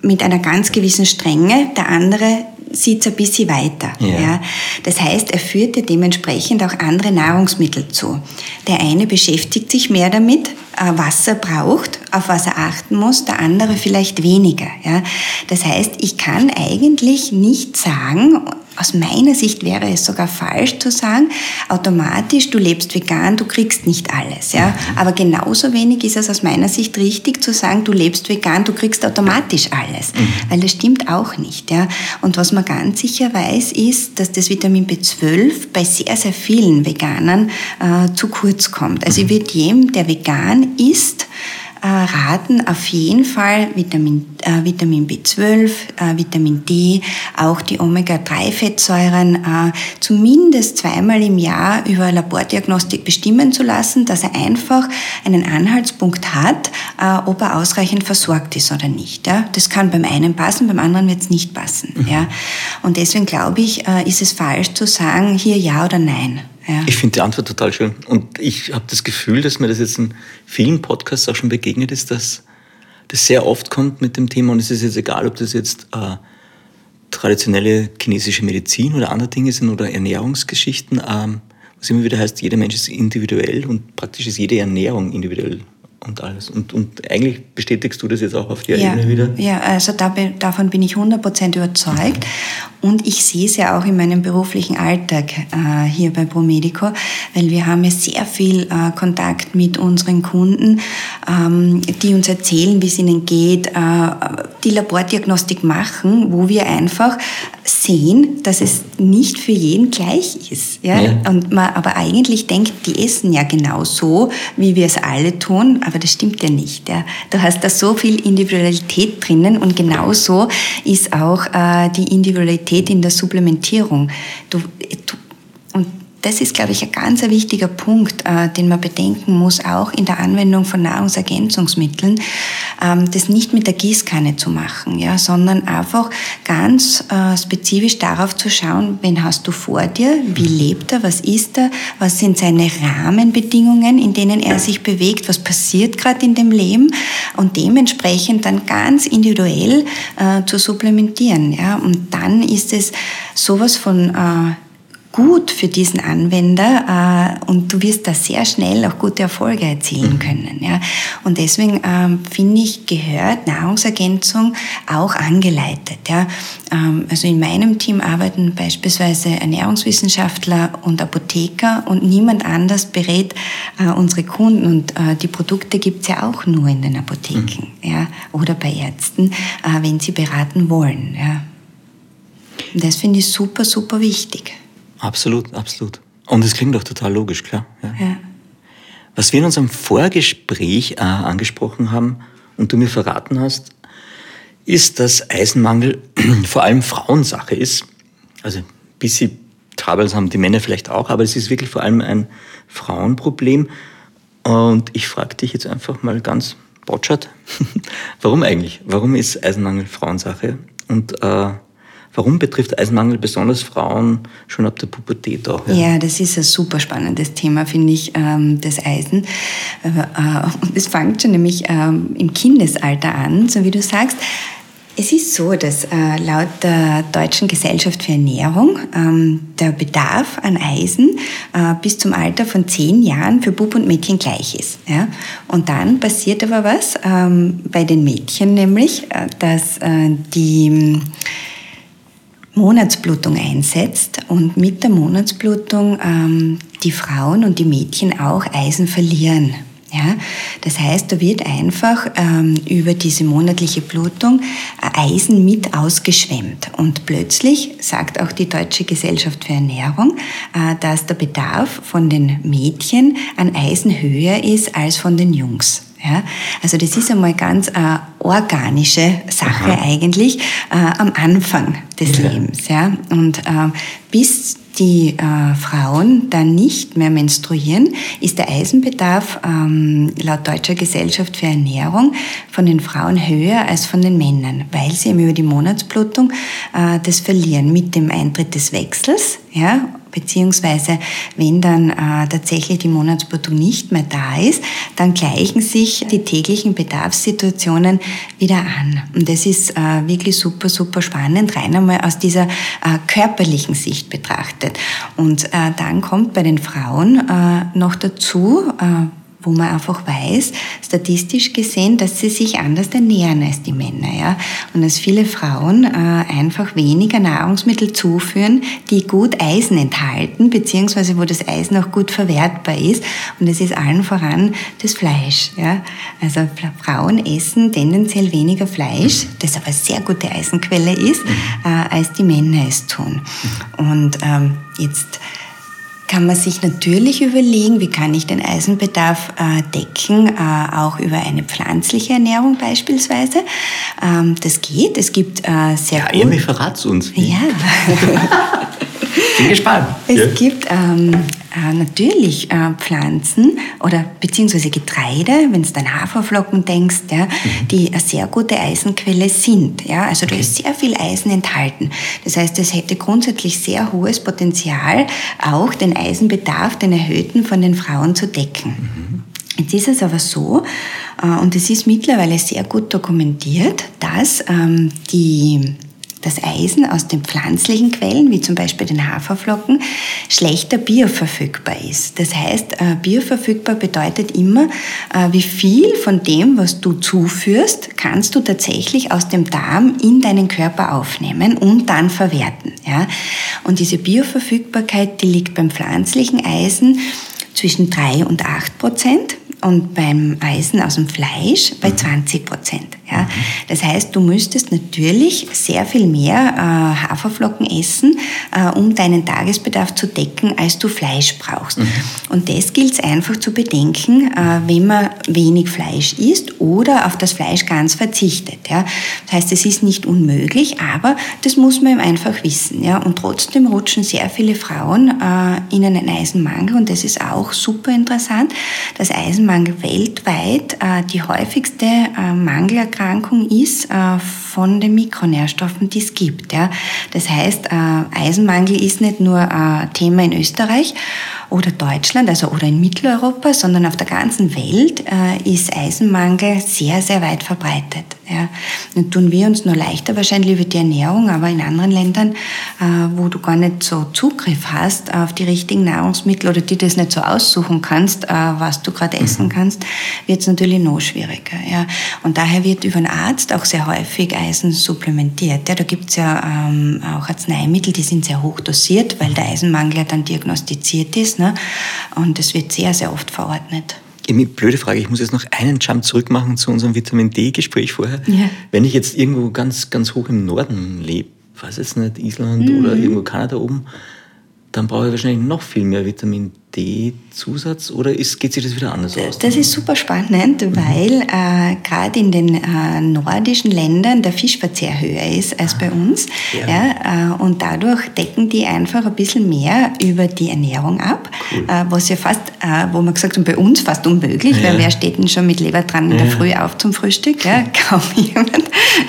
mit einer ganz gewissen Strenge, der andere sieht es ein bisschen weiter. Ja. ja. Das heißt, er führt dir dementsprechend auch andere Nahrungsmittel zu. Der eine beschäftigt sich mehr damit, äh, was er braucht, auf was er achten muss, der andere vielleicht weniger. Ja. Das heißt, ich kann eigentlich nicht sagen, aus meiner Sicht wäre es sogar falsch zu sagen, automatisch, du lebst vegan, du kriegst nicht alles. Ja? Aber genauso wenig ist es aus meiner Sicht richtig zu sagen, du lebst vegan, du kriegst automatisch alles. Mhm. Weil das stimmt auch nicht. Ja? Und was man ganz sicher weiß, ist, dass das Vitamin B12 bei sehr, sehr vielen Veganern äh, zu kurz kommt. Also ich würde jedem, der vegan ist, raten auf jeden Fall Vitamin, äh, Vitamin B12, äh, Vitamin D, auch die Omega-3-Fettsäuren äh, zumindest zweimal im Jahr über Labordiagnostik bestimmen zu lassen, dass er einfach einen Anhaltspunkt hat, äh, ob er ausreichend versorgt ist oder nicht. Ja? Das kann beim einen passen, beim anderen wird es nicht passen. Mhm. Ja? Und deswegen glaube ich, äh, ist es falsch zu sagen, hier ja oder nein. Ja. Ich finde die Antwort total schön. Und ich habe das Gefühl, dass mir das jetzt in vielen Podcasts auch schon begegnet ist, dass das sehr oft kommt mit dem Thema. Und es ist jetzt egal, ob das jetzt äh, traditionelle chinesische Medizin oder andere Dinge sind oder Ernährungsgeschichten. Ähm, was immer wieder heißt, jeder Mensch ist individuell und praktisch ist jede Ernährung individuell und alles. Und, und eigentlich bestätigst du das jetzt auch auf der ja, Ebene wieder? Ja, also da, davon bin ich 100% überzeugt. Und ich sehe es ja auch in meinem beruflichen Alltag äh, hier bei Promedico, weil wir haben ja sehr viel äh, Kontakt mit unseren Kunden, ähm, die uns erzählen, wie es ihnen geht, äh, die Labordiagnostik machen, wo wir einfach sehen, dass es nicht für jeden gleich ist. Ja? ja. Und man aber eigentlich denkt, die essen ja genau so, wie wir es alle tun, aber das stimmt ja nicht. Ja? Du hast da so viel Individualität drinnen und genauso ist auch äh, die Individualität in der Supplementierung. Du, du das ist, glaube ich, ein ganz wichtiger Punkt, äh, den man bedenken muss, auch in der Anwendung von Nahrungsergänzungsmitteln, ähm, das nicht mit der Gießkanne zu machen, ja, sondern einfach ganz äh, spezifisch darauf zu schauen, wen hast du vor dir, wie lebt er, was ist er, was sind seine Rahmenbedingungen, in denen er sich bewegt, was passiert gerade in dem Leben und dementsprechend dann ganz individuell äh, zu supplementieren. Ja. Und dann ist es sowas von gut für diesen Anwender äh, und du wirst da sehr schnell auch gute Erfolge erzielen mhm. können. Ja? Und deswegen ähm, finde ich, gehört Nahrungsergänzung auch angeleitet. Ja? Ähm, also in meinem Team arbeiten beispielsweise Ernährungswissenschaftler und Apotheker und niemand anders berät äh, unsere Kunden und äh, die Produkte gibt es ja auch nur in den Apotheken mhm. ja? oder bei Ärzten, äh, wenn sie beraten wollen. Ja? Und das finde ich super, super wichtig. Absolut, absolut. Und es klingt doch total logisch, klar. Ja. ja. Was wir in unserem Vorgespräch äh, angesprochen haben und du mir verraten hast, ist, dass Eisenmangel (clears throat) vor allem Frauensache ist. Also ein bisschen Troubles haben die Männer vielleicht auch, aber es ist wirklich vor allem ein Frauenproblem. Und ich frage dich jetzt einfach mal ganz botschert, (laughs) warum eigentlich? Warum ist Eisenmangel Frauensache? Und äh, Warum betrifft Eisenmangel besonders Frauen schon ab der Pubertät auch? Ja, ja das ist ein super spannendes Thema, finde ich, ähm, das Eisen. Äh, und es fängt schon nämlich ähm, im Kindesalter an, so wie du sagst. Es ist so, dass äh, laut der Deutschen Gesellschaft für Ernährung ähm, der Bedarf an Eisen äh, bis zum Alter von zehn Jahren für Bub und Mädchen gleich ist. Und dann passiert aber was bei den Mädchen, nämlich, äh, dass äh, die Monatsblutung einsetzt und mit der Monatsblutung ähm, die Frauen und die Mädchen auch Eisen verlieren. Ja, das heißt, da wird einfach ähm, über diese monatliche Blutung äh, Eisen mit ausgeschwemmt. Und plötzlich sagt auch die Deutsche Gesellschaft für Ernährung, äh, dass der Bedarf von den Mädchen an Eisen höher ist als von den Jungs. Ja, also das ist einmal ganz äh, organische Sache Aha. eigentlich äh, am Anfang des ja. Lebens. Ja? Und äh, bis die äh, Frauen dann nicht mehr menstruieren, ist der Eisenbedarf ähm, laut Deutscher Gesellschaft für Ernährung von den Frauen höher als von den Männern, weil sie eben über die Monatsblutung äh, das verlieren mit dem Eintritt des Wechsels. Ja, beziehungsweise wenn dann äh, tatsächlich die Monatsblutung nicht mehr da ist, dann gleichen sich die täglichen Bedarfssituationen wieder an. Und das ist äh, wirklich super, super spannend, rein einmal aus dieser äh, körperlichen Sicht betrachtet. Und äh, dann kommt bei den Frauen äh, noch dazu, äh, wo man einfach weiß, statistisch gesehen, dass sie sich anders ernähren als die Männer. Ja? Und dass viele Frauen äh, einfach weniger Nahrungsmittel zuführen, die gut Eisen enthalten, beziehungsweise wo das Eisen auch gut verwertbar ist. Und das ist allen voran das Fleisch. Ja? Also Frauen essen tendenziell weniger Fleisch, das aber eine sehr gute Eisenquelle ist, äh, als die Männer es tun. Und ähm, jetzt kann man sich natürlich überlegen, wie kann ich den Eisenbedarf äh, decken, äh, auch über eine pflanzliche Ernährung beispielsweise. Ähm, das geht. Es gibt äh, sehr ja, gut. Irgendwie verrat's uns. Ja. (laughs) Bin gespannt. Es ja. gibt ähm, äh, natürlich äh, Pflanzen oder beziehungsweise Getreide, wenn du an Haferflocken denkst, ja, mhm. die eine sehr gute Eisenquelle sind. Ja? Also okay. da ist sehr viel Eisen enthalten. Das heißt, es hätte grundsätzlich sehr hohes Potenzial, auch den Eisenbedarf, den erhöhten von den Frauen zu decken. Mhm. Jetzt ist es aber so, äh, und es ist mittlerweile sehr gut dokumentiert, dass ähm, die das Eisen aus den pflanzlichen Quellen, wie zum Beispiel den Haferflocken, schlechter bioverfügbar ist. Das heißt, äh, bioverfügbar bedeutet immer, äh, wie viel von dem, was du zuführst, kannst du tatsächlich aus dem Darm in deinen Körper aufnehmen und dann verwerten. Ja? Und diese Bioverfügbarkeit, die liegt beim pflanzlichen Eisen zwischen 3 und 8 Prozent und beim Eisen aus dem Fleisch bei 20 Prozent. Ja? Das heißt, du müsstest natürlich sehr viel mehr äh, Haferflocken essen, äh, um deinen Tagesbedarf zu decken, als du Fleisch brauchst. Mhm. Und das gilt es einfach zu bedenken, äh, wenn man wenig Fleisch isst oder auf das Fleisch ganz verzichtet. Ja? Das heißt, es ist nicht unmöglich, aber das muss man eben einfach wissen. Ja? Und trotzdem rutschen sehr viele Frauen äh, in einen Eisenmangel und das ist auch super interessant. Das Eisenmangel weltweit äh, die häufigste äh, Mangelerkrankung ist äh, von den Mikronährstoffen, die es gibt. Ja. Das heißt, äh, Eisenmangel ist nicht nur ein Thema in Österreich oder Deutschland, also oder in Mitteleuropa, sondern auf der ganzen Welt äh, ist Eisenmangel sehr, sehr weit verbreitet. Ja. Dann tun wir uns nur leichter wahrscheinlich über die Ernährung, aber in anderen Ländern, äh, wo du gar nicht so Zugriff hast auf die richtigen Nahrungsmittel oder die das nicht so aussuchen kannst, äh, was du gerade essen mhm. kannst, wird es natürlich noch schwieriger. Ja. Und daher wird über einen Arzt auch sehr häufig Eisen supplementiert. Ja. Da gibt es ja ähm, auch Arzneimittel, die sind sehr hoch dosiert, weil der Eisenmangel ja dann diagnostiziert ist. Ne? Und es wird sehr, sehr oft verordnet. Blöde Frage, ich muss jetzt noch einen Jump zurück machen zu unserem Vitamin D-Gespräch vorher. Ja. Wenn ich jetzt irgendwo ganz, ganz hoch im Norden lebe, weiß jetzt nicht, Island mhm. oder irgendwo Kanada oben, dann brauche ich wahrscheinlich noch viel mehr Vitamin D-Zusatz oder ist, geht sich das wieder anders aus? Das ist super spannend, weil äh, gerade in den äh, nordischen Ländern der Fischverzehr höher ist als bei uns. Ja. ja äh, und dadurch decken die einfach ein bisschen mehr über die Ernährung ab, cool. Äh, was ja fast, äh, wo man gesagt hat, bei uns fast unmöglich, ja. weil wer steht denn schon mit Leber dran in der Früh auf zum Frühstück? Ja, (laughs) kaum jemand.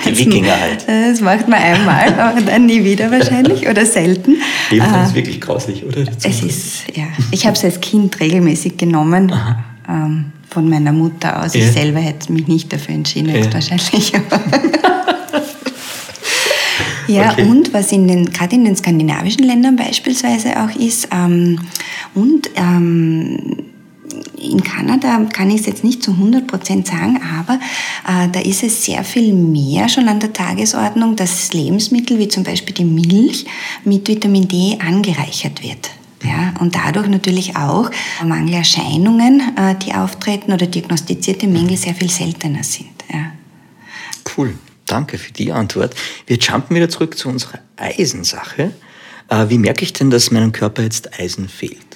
Die Wikinger halt. Das macht man einmal, (laughs) aber dann nie wieder wahrscheinlich oder selten. Leber ist wirklich grauslich, oder? Es ist, ja. Ich habe es als Kind regelmäßig genommen. Ähm, von meiner Mutter aus. Ja. Ich selber hätte mich nicht dafür entschieden, ja. wahrscheinlich. (laughs) (laughs) ja, okay. und was in den, gerade in den skandinavischen Ländern beispielsweise auch ist, ähm, und ähm, in Kanada kann ich es jetzt nicht zu 100 Prozent sagen, aber äh, da ist es sehr viel mehr schon an der Tagesordnung, dass Lebensmittel wie zum Beispiel die Milch mit Vitamin D angereichert wird. Ja, und dadurch natürlich auch Mangelerscheinungen, äh, die auftreten oder diagnostizierte Mängel sehr viel seltener sind. Ja. Cool, danke für die Antwort. Wir jumpen wieder zurück zu unserer Eisensache. Äh, wie merke ich denn, dass meinem Körper jetzt Eisen fehlt?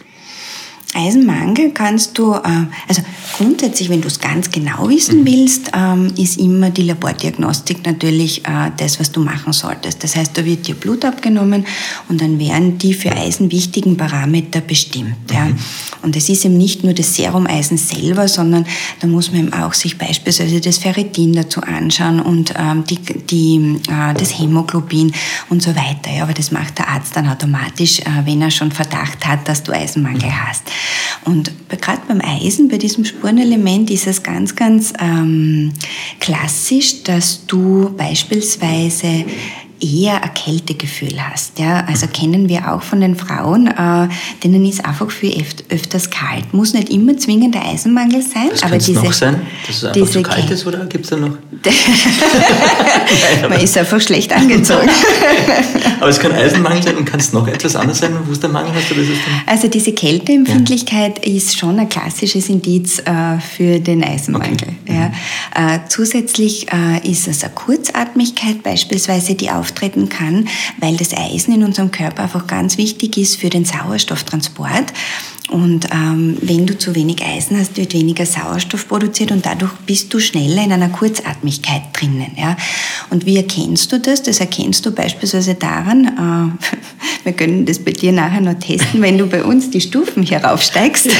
Eisenmangel kannst du, äh, also grundsätzlich, wenn du es ganz genau wissen mhm. willst, ähm, ist immer die Labordiagnostik natürlich äh, das, was du machen solltest. Das heißt, da wird dir Blut abgenommen und dann werden die für Eisen wichtigen Parameter bestimmt. Ja. Mhm. Und es ist eben nicht nur das Serumeisen selber, sondern da muss man eben auch sich beispielsweise das Ferritin dazu anschauen und ähm, die, die, äh, das Hämoglobin und so weiter. Ja, aber das macht der Arzt dann automatisch, wenn er schon Verdacht hat, dass du Eisenmangel mhm. hast. Und gerade beim Eisen, bei diesem Spurenelement, ist es ganz, ganz ähm, klassisch, dass du beispielsweise eher ein Kältegefühl hast. Ja? Also kennen wir auch von den Frauen, äh, denen ist einfach viel öf öfters kalt. Muss nicht immer zwingend der Eisenmangel sein. Das aber diese, noch sein, dass es einfach zu kalt ist oder gibt es da noch? (laughs) Man ist einfach schlecht angezogen. (laughs) aber es kann Eisenmangel sein und kann es noch etwas anderes sein, wo es der Mangel hast? Oder ist also diese Kälteempfindlichkeit ja. ist schon ein klassisches Indiz äh, für den Eisenmangel. Okay. Ja. Äh, zusätzlich äh, ist es eine Kurzatmigkeit beispielsweise, die auftritt auftreten kann, weil das Eisen in unserem Körper einfach ganz wichtig ist für den Sauerstofftransport. Und ähm, wenn du zu wenig Eisen hast, wird weniger Sauerstoff produziert und dadurch bist du schneller in einer Kurzatmigkeit drinnen. Ja? Und wie erkennst du das? Das erkennst du beispielsweise daran, äh, (laughs) wir können das bei dir nachher noch testen, wenn du bei uns die Stufen hier raufsteigst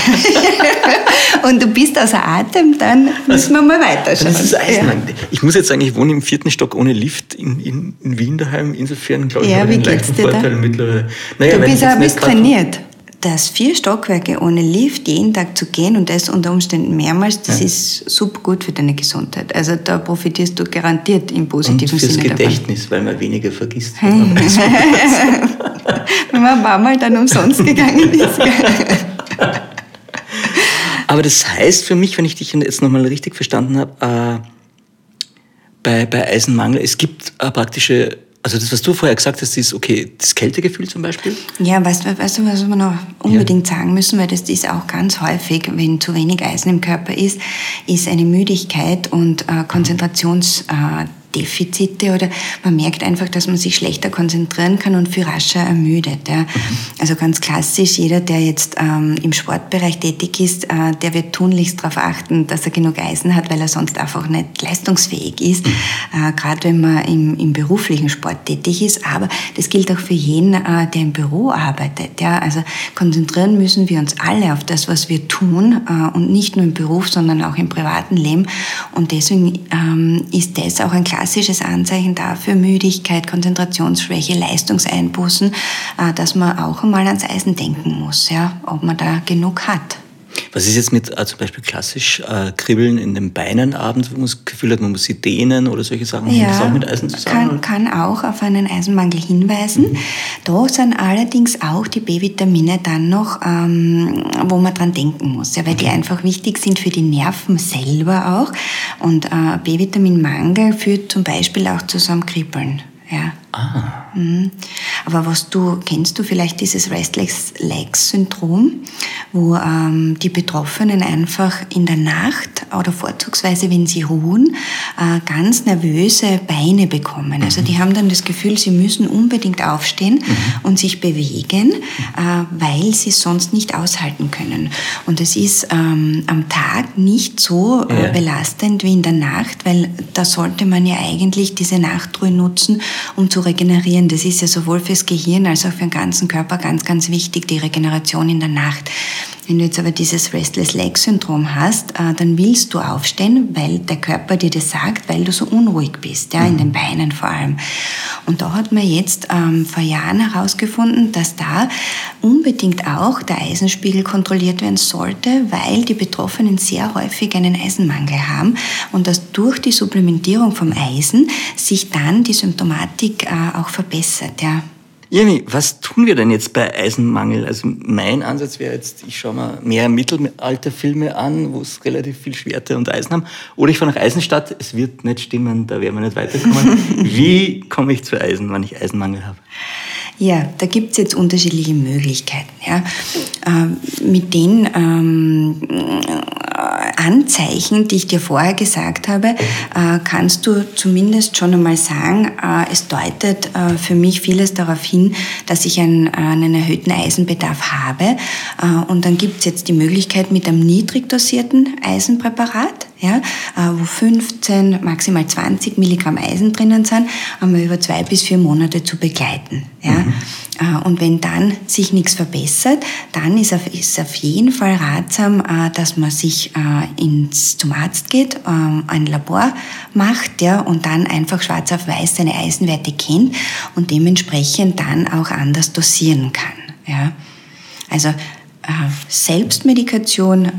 (laughs) und du bist außer Atem, dann müssen wir mal weiterschauen. Das ist Eisenmangel. Ja. Ich muss jetzt sagen, ich wohne im vierten Stock ohne Lift in, in, in Wien daheim. Insofern glaube ich, ja, wie geht's dir Vorteil da? mittlerweile. Naja, du bist ein bisschen trainiert dass vier Stockwerke ohne Lift jeden Tag zu gehen und das unter Umständen mehrmals, das ja. ist super gut für deine Gesundheit. Also da profitierst du garantiert im positiven und fürs Sinne Gedächtnis, davon. weil man weniger (laughs) vergisst. Wenn man ein paar Mal dann umsonst gegangen ist. Aber das heißt für mich, wenn ich dich jetzt nochmal richtig verstanden habe, äh, bei, bei Eisenmangel, es gibt äh, praktische also das, was du vorher gesagt hast, ist okay, das Kältegefühl zum Beispiel? Ja, weißt weißt du was wir noch unbedingt ja. sagen müssen, weil das ist auch ganz häufig, wenn zu wenig Eisen im Körper ist, ist eine Müdigkeit und äh, Konzentrations... Äh, Defizite oder man merkt einfach, dass man sich schlechter konzentrieren kann und viel rascher ermüdet. Ja. Also ganz klassisch, jeder, der jetzt ähm, im Sportbereich tätig ist, äh, der wird tunlichst darauf achten, dass er genug Eisen hat, weil er sonst einfach nicht leistungsfähig ist, äh, gerade wenn man im, im, beruflichen Sport tätig ist. Aber das gilt auch für jeden, äh, der im Büro arbeitet. Ja. Also konzentrieren müssen wir uns alle auf das, was wir tun äh, und nicht nur im Beruf, sondern auch im privaten Leben. Und deswegen ähm, ist das auch ein klassisches klassisches Anzeichen dafür, Müdigkeit, Konzentrationsschwäche, Leistungseinbußen, äh, dass man auch einmal ans Eisen denken muss, ja, ob man da genug hat. Was ist jetzt mit äh, zum Beispiel klassisch äh, Kribbeln in den Beinen abends, wo man das Gefühl hat, man muss sie dehnen oder solche Sachen? Ja, das auch mit Eisen zusammen? Kann, kann auch auf einen Eisenmangel hinweisen. Mhm. Da sind allerdings auch die B-Vitamine dann noch, ähm, wo man dran denken muss, ja, weil die einfach wichtig sind für die Nerven selber auch. Und äh, B-Vitaminmangel führt zum Beispiel auch zu so einem Kribbeln. Ja. Ah. Mhm. Aber was du, kennst du vielleicht dieses Restless Legs Syndrom, wo ähm, die Betroffenen einfach in der Nacht oder vorzugsweise, wenn sie ruhen, äh, ganz nervöse Beine bekommen. Also mhm. die haben dann das Gefühl, sie müssen unbedingt aufstehen mhm. und sich bewegen, äh, weil sie es sonst nicht aushalten können. Und es ist ähm, am Tag nicht so äh, belastend wie in der Nacht, weil da sollte man ja eigentlich diese Nachtruhe nutzen, um zu regenerieren. Das ist ja sowohl fürs Gehirn als auch für den ganzen Körper ganz, ganz wichtig, die Regeneration in der Nacht. Wenn du jetzt aber dieses Restless Leg Syndrom hast, äh, dann willst du aufstehen, weil der Körper dir das sagt, weil du so unruhig bist, ja, in den Beinen vor allem. Und da hat man jetzt ähm, vor Jahren herausgefunden, dass da unbedingt auch der Eisenspiegel kontrolliert werden sollte, weil die Betroffenen sehr häufig einen Eisenmangel haben und dass durch die Supplementierung vom Eisen sich dann die Symptomatik äh, auch verbessert, ja. Jemi, was tun wir denn jetzt bei Eisenmangel? Also mein Ansatz wäre jetzt, ich schaue mir mehr Mittelalterfilme an, wo es relativ viel Schwerte und Eisen haben. Oder ich fahre nach Eisenstadt, es wird nicht stimmen, da werden wir nicht weiterkommen. (laughs) Wie komme ich zu Eisen, wenn ich Eisenmangel habe? Ja, da gibt es jetzt unterschiedliche Möglichkeiten. Ja. Ähm, mit den ähm, Anzeichen, die ich dir vorher gesagt habe, äh, kannst du zumindest schon einmal sagen, äh, es deutet äh, für mich vieles darauf hin, dass ich einen, einen erhöhten Eisenbedarf habe. Und dann gibt es jetzt die Möglichkeit mit einem niedrig dosierten Eisenpräparat, ja, wo 15, maximal 20 Milligramm Eisen drinnen sind, einmal über zwei bis vier Monate zu begleiten. Ja. Mhm. Äh, und wenn dann sich nichts verbessert, dann ist es auf jeden Fall ratsam, äh, dass man sich äh, ins, zum Arzt geht, ein Labor macht ja, und dann einfach schwarz auf weiß seine Eisenwerte kennt und dementsprechend dann auch anders dosieren kann. Ja. Also Selbstmedikation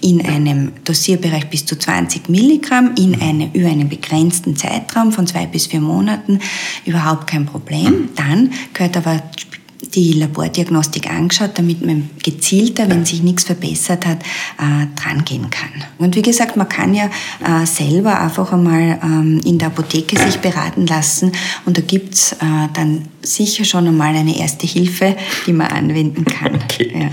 in einem Dosierbereich bis zu 20 Milligramm in eine, über einen begrenzten Zeitraum von zwei bis vier Monaten überhaupt kein Problem. Dann gehört aber die Labordiagnostik angeschaut, damit man gezielter, wenn sich nichts verbessert hat, äh, drangehen kann. Und wie gesagt, man kann ja äh, selber einfach einmal ähm, in der Apotheke sich beraten lassen und da gibt's äh, dann sicher schon einmal eine erste Hilfe, die man anwenden kann. Okay. Ja.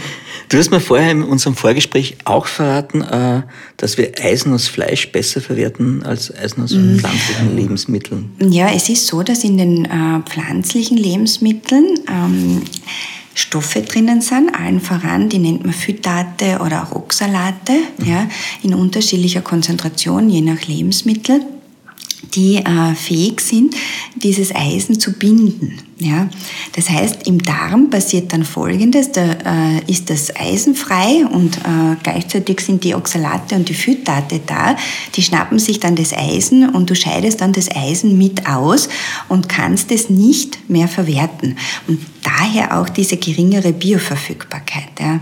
Du hast mir vorher in unserem Vorgespräch auch verraten, äh, dass wir Eisen aus Fleisch besser verwerten als Eisen aus mhm. pflanzlichen Lebensmitteln. Ja, es ist so, dass in den äh, pflanzlichen Lebensmitteln ähm, Stoffe drinnen sind, allen voran, die nennt man Phytate oder auch Oxalate, mhm. ja, in unterschiedlicher Konzentration, je nach Lebensmittel die äh, fähig sind, dieses Eisen zu binden. Ja? Das heißt, im Darm passiert dann Folgendes, da äh, ist das Eisen frei und äh, gleichzeitig sind die Oxalate und die Phytate da, die schnappen sich dann das Eisen und du scheidest dann das Eisen mit aus und kannst es nicht mehr verwerten. Und daher auch diese geringere Bioverfügbarkeit. Ja?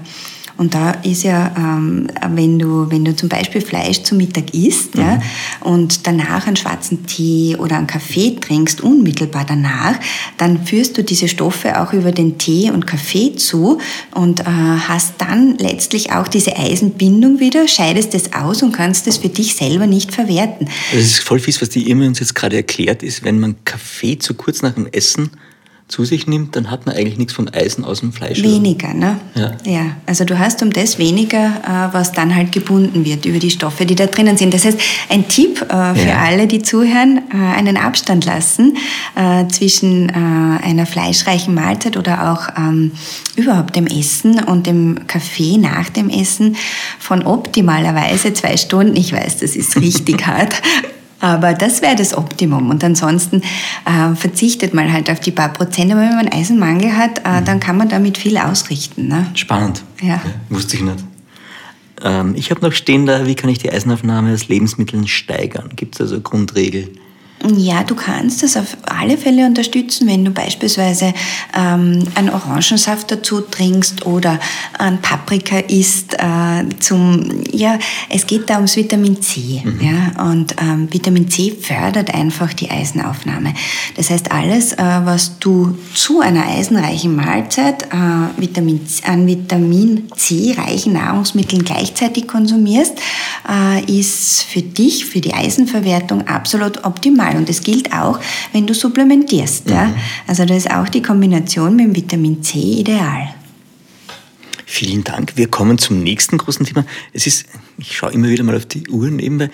Und da ist ja, ähm, wenn, du, wenn du zum Beispiel Fleisch zu Mittag isst mhm. ja, und danach einen schwarzen Tee oder einen Kaffee trinkst, unmittelbar danach, dann führst du diese Stoffe auch über den Tee und Kaffee zu und äh, hast dann letztlich auch diese Eisenbindung wieder, scheidest es aus und kannst es für dich selber nicht verwerten. Das ist voll fies, was die Irma uns jetzt gerade erklärt ist, wenn man Kaffee zu kurz nach dem Essen zu sich nimmt, dann hat man eigentlich nichts von Eisen aus dem Fleisch. Weniger, ne? Ja. ja. Also du hast um das weniger, äh, was dann halt gebunden wird über die Stoffe, die da drinnen sind. Das heißt, ein Tipp äh, für ja. alle, die zuhören, äh, einen Abstand lassen zwischen einer fleischreichen Mahlzeit oder auch ähm, überhaupt dem Essen und dem Kaffee nach dem Essen von optimalerweise zwei Stunden. Ich weiß, das ist richtig (laughs) hart, aber das wäre das Optimum. Und ansonsten äh, verzichtet man halt auf die paar Prozent. Aber wenn man Eisenmangel hat, äh, dann kann man damit viel ausrichten. Ne? Spannend. Ja. ja. Wusste ich nicht. Ähm, ich habe noch stehen da, wie kann ich die Eisenaufnahme aus Lebensmitteln steigern? Gibt es also Grundregel? Ja, du kannst das auf alle Fälle unterstützen, wenn du beispielsweise ähm, einen Orangensaft dazu trinkst oder ein Paprika isst. Äh, zum, ja, es geht da ums Vitamin C. Mhm. Ja, und ähm, Vitamin C fördert einfach die Eisenaufnahme. Das heißt, alles, äh, was du zu einer eisenreichen Mahlzeit äh, Vitamin, an Vitamin C reichen Nahrungsmitteln gleichzeitig konsumierst, äh, ist für dich, für die Eisenverwertung absolut optimal. Und das gilt auch, wenn du supplementierst. Mhm. Ja? Also da ist auch die Kombination mit dem Vitamin C ideal. Vielen Dank. Wir kommen zum nächsten großen Thema. Es ist, ich schaue immer wieder mal auf die Uhr nebenbei.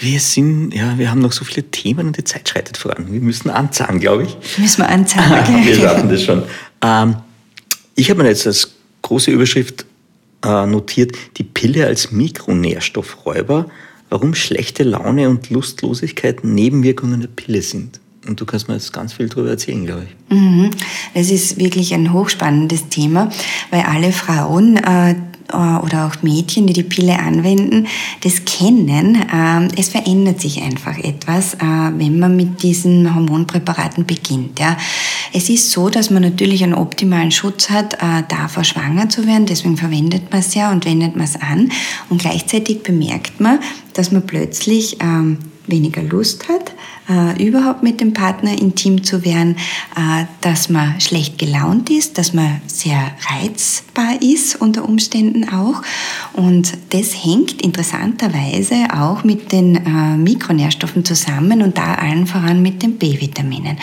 Wir sind, ja, wir haben noch so viele Themen und die Zeit schreitet voran. Wir müssen anzahlen, glaube ich. Müssen wir anzahlen. (laughs) wir schaffen das schon. Ähm, ich habe mir jetzt als große Überschrift äh, notiert, die Pille als Mikronährstoffräuber warum schlechte Laune und Lustlosigkeit Nebenwirkungen der Pille sind. Und du kannst mir jetzt ganz viel darüber erzählen, glaube ich. Mhm. Ist wirklich ein hochspannendes Thema, weil alle Frauen äh, oder auch Mädchen, die die Pille anwenden, das kennen. Ähm, es verändert sich einfach etwas, äh, wenn man mit diesen Hormonpräparaten beginnt. Es ist so, dass man natürlich einen optimalen Schutz hat, äh, davor schwanger zu werden. Deswegen verwendet man es ja und wendet man es an. Und gleichzeitig bemerkt man, dass man plötzlich ähm, weniger Lust hat, äh, überhaupt mit dem Partner intim zu werden, äh, dass man schlecht gelaunt ist, dass man sehr reizbar ist unter Umständen auch. Und das hängt interessanterweise auch mit den äh, Mikronährstoffen zusammen und da allen voran mit den B-Vitaminen.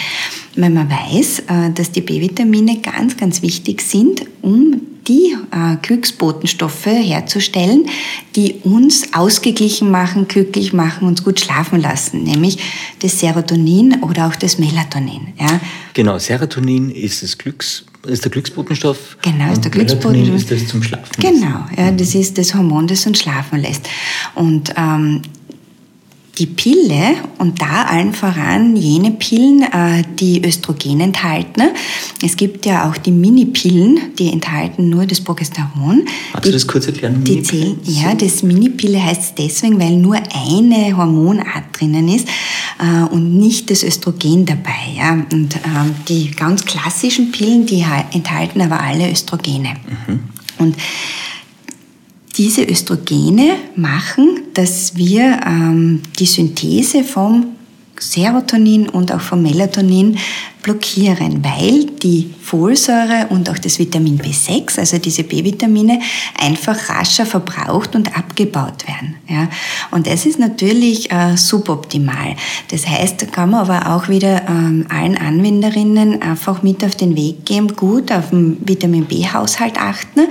Weil man weiß, äh, dass die B-Vitamine ganz, ganz wichtig sind, um die äh, Glücksbotenstoffe herzustellen, die uns ausgeglichen machen, glücklich machen, uns gut schlafen lassen, nämlich das Serotonin oder auch das Melatonin. Ja. Genau, Serotonin ist das Glücks ist der Glücksbotenstoff. Genau, ist der Glücksbotenstoff. ist das zum Schlafen. Genau, ja, das ist das Hormon, das uns schlafen lässt. Und ähm, die Pille und da allen voran jene Pillen, äh, die Östrogen enthalten. Es gibt ja auch die Mini-Pillen, die enthalten nur das Progesteron. Magst du das kurz erklären? Die zählen, ja, das Mini-Pille heißt deswegen, weil nur eine Hormonart drinnen ist äh, und nicht das Östrogen dabei. Ja. Und ähm, die ganz klassischen Pillen, die enthalten aber alle Östrogene. Mhm. Und diese Östrogene machen, dass wir ähm, die Synthese vom Serotonin und auch vom Melatonin blockieren, weil die Folsäure und auch das Vitamin B6, also diese B-Vitamine, einfach rascher verbraucht und abgebaut werden. Ja. Und das ist natürlich äh, suboptimal. Das heißt, da kann man aber auch wieder ähm, allen Anwenderinnen einfach mit auf den Weg geben, gut auf den Vitamin B-Haushalt achten,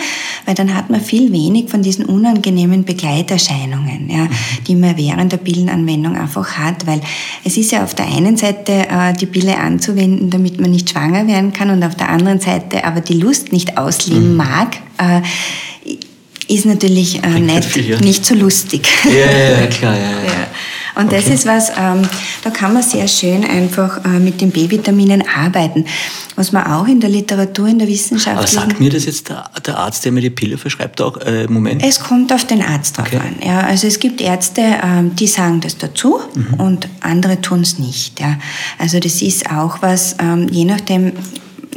weil dann hat man viel wenig von diesen unangenehmen Begleiterscheinungen, ja, die man während der Pillenanwendung einfach hat, weil es ist ja auf der einen Seite äh, die Pille anzuwenden, finden, damit man nicht schwanger werden kann und auf der anderen Seite aber die Lust nicht ausleben mhm. mag, äh, ist natürlich äh, nicht, viel, ja. nicht so lustig. Ja, ja, ja (laughs) klar. Ja, ja. Und okay. das ist was, ähm, da kann man sehr schön einfach äh, mit den B-Vitaminen arbeiten. Was man auch in der Literatur, in der Wissenschaft. Aber sagt mir das jetzt der, der, Arzt, der mir die Pille verschreibt, auch äh, Moment? Es kommt auf den Arzt drauf okay. an. Ja. Also es gibt Ärzte, ähm, die sagen das dazu mhm. und andere tun es nicht. Ja. Also das ist auch was, ähm, je nachdem,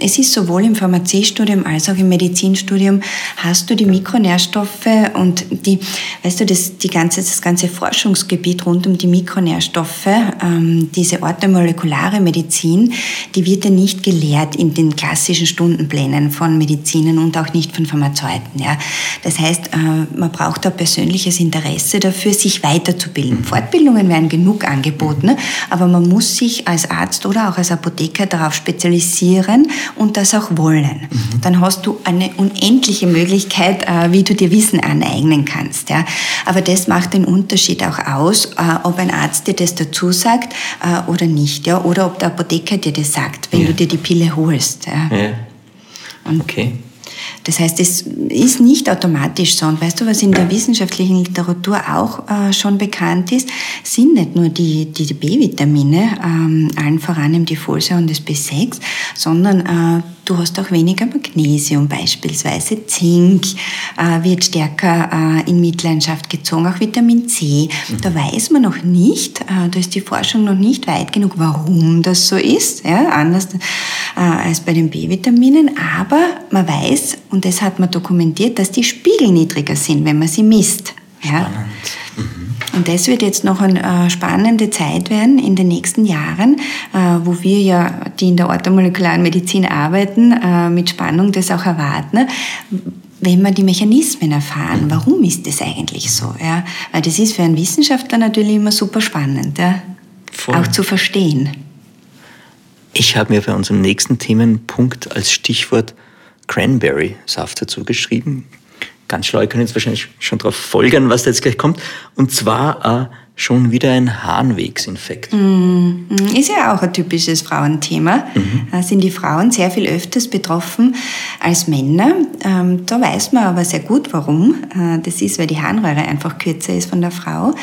es ist sowohl im Pharmaziestudium als auch im Medizinstudium hast du die Mikronährstoffe und die, weißt du, das, die ganze, das ganze Forschungsgebiet rund um die Mikronährstoffe, ähm, diese orthomolekulare Medizin, die wird ja nicht gelehrt in den klassischen Stundenplänen von Medizinen und auch nicht von Pharmazeuten. Ja. Das heißt, äh, man braucht da persönliches Interesse dafür, sich weiterzubilden. Fortbildungen werden genug angeboten, aber man muss sich als Arzt oder auch als Apotheker darauf spezialisieren und das auch wollen. Mhm. Dann hast du eine unendliche Möglichkeit, äh, wie du dir Wissen aneignen kannst. Ja. Aber das macht den Unterschied auch aus, äh, ob ein Arzt dir das dazu sagt äh, oder nicht. Ja. Oder ob der Apotheker dir das sagt, wenn ja. du dir die Pille holst. Ja. ja. okay. Das heißt, es ist nicht automatisch so. Und weißt du, was in der wissenschaftlichen Literatur auch äh, schon bekannt ist, sind nicht nur die, die B-Vitamine, ähm, allen voran die Folsäure und das B6, sondern äh, du hast auch weniger Magnesium beispielsweise. Zink äh, wird stärker äh, in Mitleidenschaft gezogen, auch Vitamin C. Mhm. Da weiß man noch nicht, äh, da ist die Forschung noch nicht weit genug, warum das so ist, ja, anders äh, als bei den B-Vitaminen. Aber man weiß, und das hat man dokumentiert, dass die Spiegel niedriger sind, wenn man sie misst. Ja. Mhm. Und das wird jetzt noch eine äh, spannende Zeit werden in den nächsten Jahren, äh, wo wir ja, die in der orthomolekularen Medizin arbeiten, äh, mit Spannung das auch erwarten wenn wir die Mechanismen erfahren, warum ist das eigentlich so? Ja? Weil das ist für einen Wissenschaftler natürlich immer super spannend, ja? auch zu verstehen. Ich habe mir bei unserem nächsten Themenpunkt als Stichwort Cranberry-Saft dazu geschrieben ganz schlau, ihr könnt jetzt wahrscheinlich schon darauf folgern, was da jetzt gleich kommt. Und zwar äh, schon wieder ein Harnwegsinfekt. Mm, ist ja auch ein typisches Frauenthema. Mhm. Da sind die Frauen sehr viel öfters betroffen als Männer. Ähm, da weiß man aber sehr gut, warum. Äh, das ist, weil die Harnröhre einfach kürzer ist von der Frau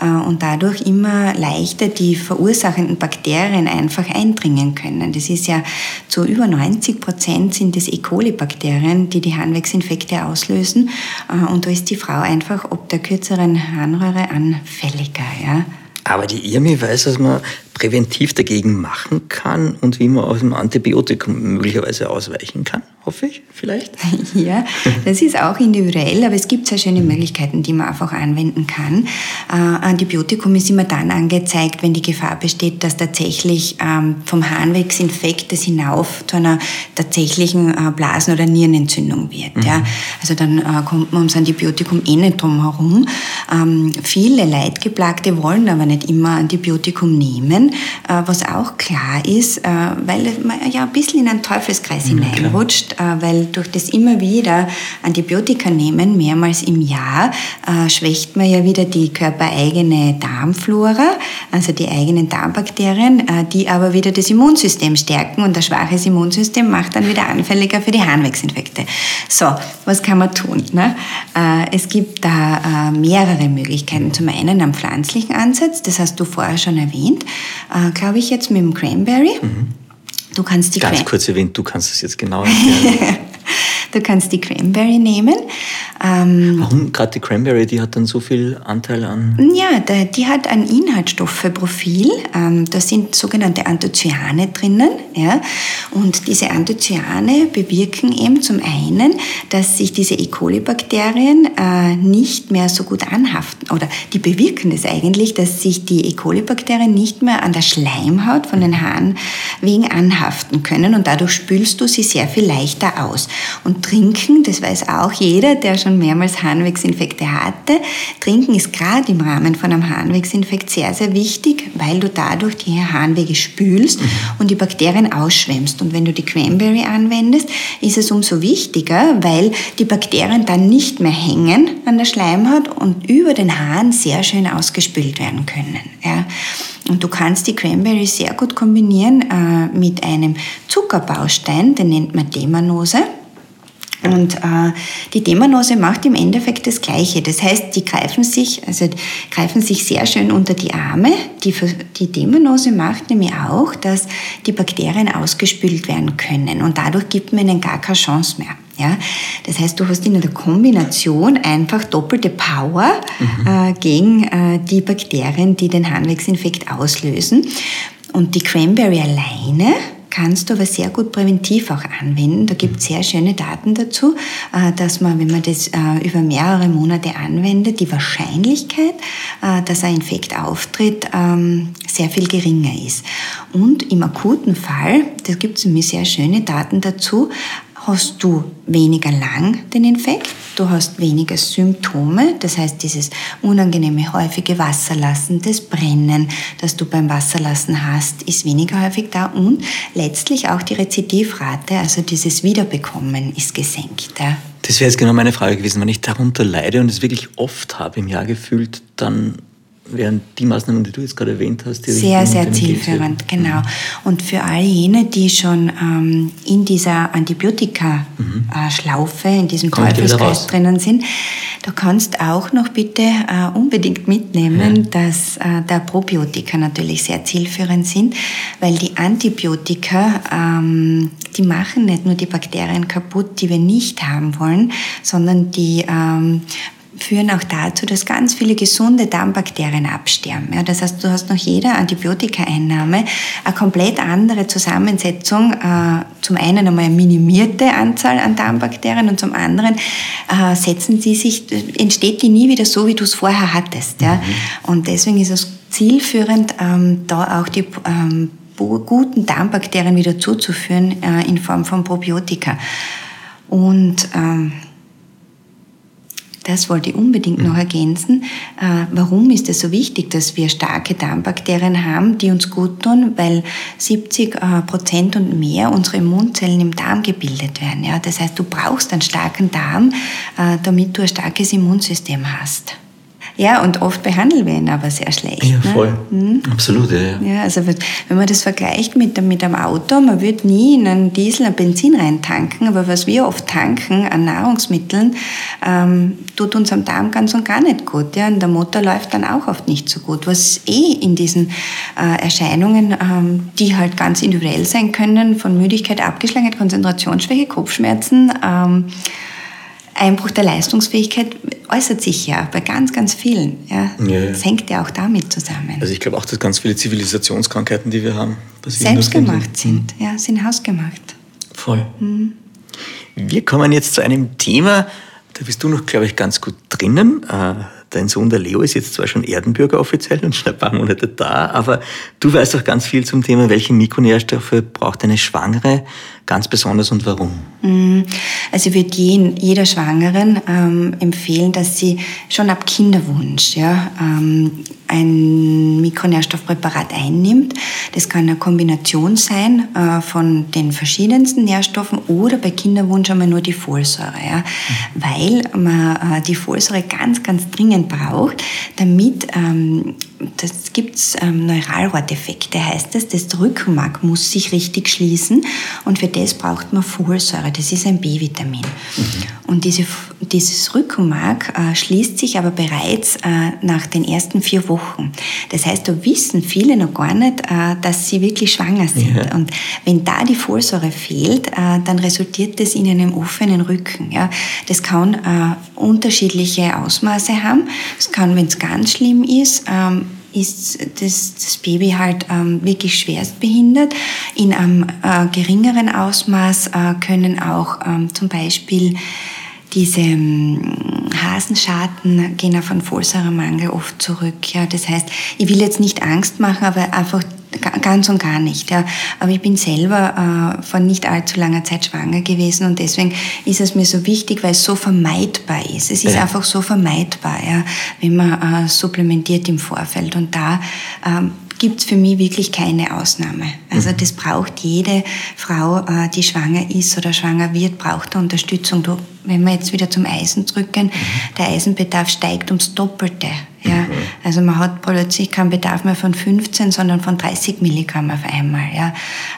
äh, und dadurch immer leichter die verursachenden Bakterien einfach eindringen können. Das ist ja zu über 90 Prozent sind es E. coli-Bakterien, die die Harnwegsinfekte auslösen. Äh, und da ist die Frau einfach ob der kürzeren Harnröhre anfälliger ja. Aber die IRMI weiß, dass man präventiv dagegen machen kann und wie man aus dem Antibiotikum möglicherweise ausweichen kann hoffe ich, vielleicht. (laughs) Ja, das ist auch individuell, aber es gibt sehr schöne Möglichkeiten, die man einfach anwenden kann. Äh, Antibiotikum ist immer dann angezeigt, wenn die Gefahr besteht, dass tatsächlich ähm, vom Harnwegsinfekt das hinauf zu einer tatsächlichen äh, Blasen- oder Nierenentzündung wird. Mhm. Ja. Also dann äh, kommt man ums Antibiotikum eh nicht drum herum. Ähm, viele Leidgeplagte wollen aber nicht immer Antibiotikum nehmen, äh, was auch klar ist, äh, weil man ja ein bisschen in einen Teufelskreis mhm, hineinrutscht äh, weil durch das immer wieder Antibiotika nehmen, mehrmals im Jahr, äh, schwächt man ja wieder die körpereigene Darmflora, also die eigenen Darmbakterien, äh, die aber wieder das Immunsystem stärken und ein schwaches Immunsystem macht dann wieder anfälliger für die Harnwegsinfekte. So, was kann man tun? Ne? Es gibt da mehrere Möglichkeiten. Zum einen am pflanzlichen Ansatz, das hast du vorher schon erwähnt, glaube ich jetzt mit dem Cranberry. Mhm. Du kannst die Ganz Cran kurz erwähnt, du kannst es jetzt genau erklären. (laughs) du kannst die Cranberry nehmen. Ähm, Warum gerade die Cranberry? Die hat dann so viel Anteil an? Ja, die hat ein Inhaltsstoffeprofil. Ähm, da sind sogenannte Anthocyane drinnen. Ja? Und diese Anthocyane bewirken eben zum einen, dass sich diese E. coli-Bakterien äh, nicht mehr so gut anhaften. Oder die bewirken es das eigentlich, dass sich die E. coli-Bakterien nicht mehr an der Schleimhaut von den Harnwegen anhaften können. Und dadurch spülst du sie sehr viel leichter aus. Und trinken, das weiß auch jeder, der schon mehrmals Harnwegsinfekte hatte. Trinken ist gerade im Rahmen von einem Harnwegsinfekt sehr, sehr wichtig, weil du dadurch die Harnwege spülst mhm. und die Bakterien ausschwemmst. Und wenn du die Cranberry anwendest, ist es umso wichtiger, weil die Bakterien dann nicht mehr hängen an der Schleimhaut und über den Hahn sehr schön ausgespült werden können. Ja. Und du kannst die Cranberry sehr gut kombinieren äh, mit einem Zuckerbaustein, den nennt man Demanose. Und äh, die Demanose macht im Endeffekt das Gleiche. Das heißt, die greifen sich, also greifen sich sehr schön unter die Arme. Die, die Demanose macht nämlich auch, dass die Bakterien ausgespült werden können. Und dadurch gibt man ihnen gar keine Chance mehr. Ja? Das heißt, du hast in der Kombination einfach doppelte Power mhm. äh, gegen äh, die Bakterien, die den Harnwegsinfekt auslösen. Und die Cranberry alleine kannst du aber sehr gut präventiv auch anwenden. Da gibt es sehr schöne Daten dazu, äh, dass man, wenn man das äh, über mehrere Monate anwendet, die Wahrscheinlichkeit, äh, dass ein Infekt auftritt, ähm, sehr viel geringer ist. Und im akuten Fall, da gibt es nämlich sehr schöne Daten dazu, hast du weniger lang den Infekt, du hast weniger Symptome, das heißt dieses unangenehme häufige Wasserlassen, das Brennen, das du beim Wasserlassen hast, ist weniger häufig da und letztlich auch die Rezidivrate, also dieses Wiederbekommen ist gesenkt. Ja. Das wäre jetzt genau meine Frage gewesen. Wenn ich darunter leide und es wirklich oft habe im Jahr gefühlt, dann wären die Maßnahmen, die du jetzt gerade erwähnt hast, die sehr, sehr zielführend, genau. Mhm. Und für all jene, die schon ähm, in dieser Antibiotika-Schlaufe, mhm. äh, in diesem Teufelskreis drinnen sind, du kannst auch noch bitte äh, unbedingt mitnehmen, ja. dass äh, der Probiotika natürlich sehr zielführend sind, weil die Antibiotika, ähm, die machen nicht nur die Bakterien kaputt, die wir nicht haben wollen, sondern die ähm, führen auch dazu, dass ganz viele gesunde Darmbakterien absterben. Ja, das heißt, du hast nach jeder Antibiotikaeinnahme eine komplett andere Zusammensetzung. Äh, zum einen einmal eine minimierte Anzahl an Darmbakterien und zum anderen äh, setzen sie sich, entsteht die nie wieder so, wie du es vorher hattest. Ja? Mhm. Und deswegen ist es zielführend, ähm, da auch die ähm, guten Darmbakterien wieder zuzuführen äh, in Form von Probiotika. Und ähm, das wollte ich unbedingt noch ergänzen. Äh, warum ist es so wichtig, dass wir starke Darmbakterien haben, die uns gut tun? Weil 70 äh, Prozent und mehr unserer Immunzellen im Darm gebildet werden. Das heißt, du brauchst einen starken Darm, äh, damit du ein starkes Immunsystem hast. Ja, und oft behandeln wir ihn aber sehr schlecht. Ja, ne? voll. Ne? Absolut, ja, ja. also wenn man das vergleicht mit, mit einem Auto, man wird nie in einen Diesel ein Benzin reintanken, aber was wir oft tanken an Nahrungsmitteln, ähm, tut unserem Darm ganz und gar nicht gut. Ja? Und der Motor läuft dann auch oft nicht so gut, was eh in diesen äh, Erscheinungen, ähm, die halt ganz individuell sein können, von Müdigkeit, Abgeschlagenheit, Konzentrationsschwäche, Kopfschmerzen, ähm, Einbruch der Leistungsfähigkeit äußert sich ja bei ganz, ganz vielen. Ja. ja, Das hängt ja auch damit zusammen. Also ich glaube auch, dass ganz viele Zivilisationskrankheiten, die wir haben, selbstgemacht sind. Mhm. Ja, sind hausgemacht. Voll. Mhm. Wir kommen jetzt zu einem Thema, da bist du noch, glaube ich, ganz gut drinnen. Äh, dein Sohn, der Leo, ist jetzt zwar schon Erdenbürger offiziell und schon ein paar Monate da, aber du weißt auch ganz viel zum Thema, welche Mikronährstoffe braucht eine Schwangere ganz besonders und warum? Mhm. Also ich würde jeder Schwangeren ähm, empfehlen, dass sie schon ab Kinderwunsch ja, ähm, ein Mikronährstoffpräparat einnimmt. Das kann eine Kombination sein äh, von den verschiedensten Nährstoffen oder bei Kinderwunsch einmal nur die Folsäure, ja, mhm. weil man äh, die Folsäure ganz, ganz dringend braucht, damit ähm, das gibt's ähm, Neuralhorteffekte, heißt es. Das Rückenmark muss sich richtig schließen und für das braucht man Folsäure. Das ist ein B-Vitamin. Mhm. Und diese, dieses Rückenmark äh, schließt sich aber bereits äh, nach den ersten vier Wochen. Das heißt, da wissen viele noch gar nicht, äh, dass sie wirklich schwanger sind. Ja. Und wenn da die Folsäure fehlt, äh, dann resultiert das in einem offenen Rücken. Ja. Das kann äh, unterschiedliche Ausmaße haben. Es kann, wenn es ganz schlimm ist, ähm, ist das, das Baby halt ähm, wirklich schwerst behindert. In einem äh, geringeren Ausmaß äh, können auch ähm, zum Beispiel diese ähm, Hasenscharten gehen auf einen Folsäuremangel oft zurück. Ja. Das heißt, ich will jetzt nicht Angst machen, aber einfach ganz und gar nicht. Ja. Aber ich bin selber äh, vor nicht allzu langer Zeit schwanger gewesen und deswegen ist es mir so wichtig, weil es so vermeidbar ist. Es ist ja. einfach so vermeidbar, ja, wenn man äh, supplementiert im Vorfeld. Und da ähm, gibt es für mich wirklich keine Ausnahme. Also mhm. das braucht jede Frau, äh, die schwanger ist oder schwanger wird, braucht Unterstützung. Du, wenn wir jetzt wieder zum Eisen drücken, mhm. der Eisenbedarf steigt ums Doppelte. Ja, mhm. also man hat plötzlich keinen Bedarf mehr von 15, sondern von 30 Milligramm auf einmal. Ja.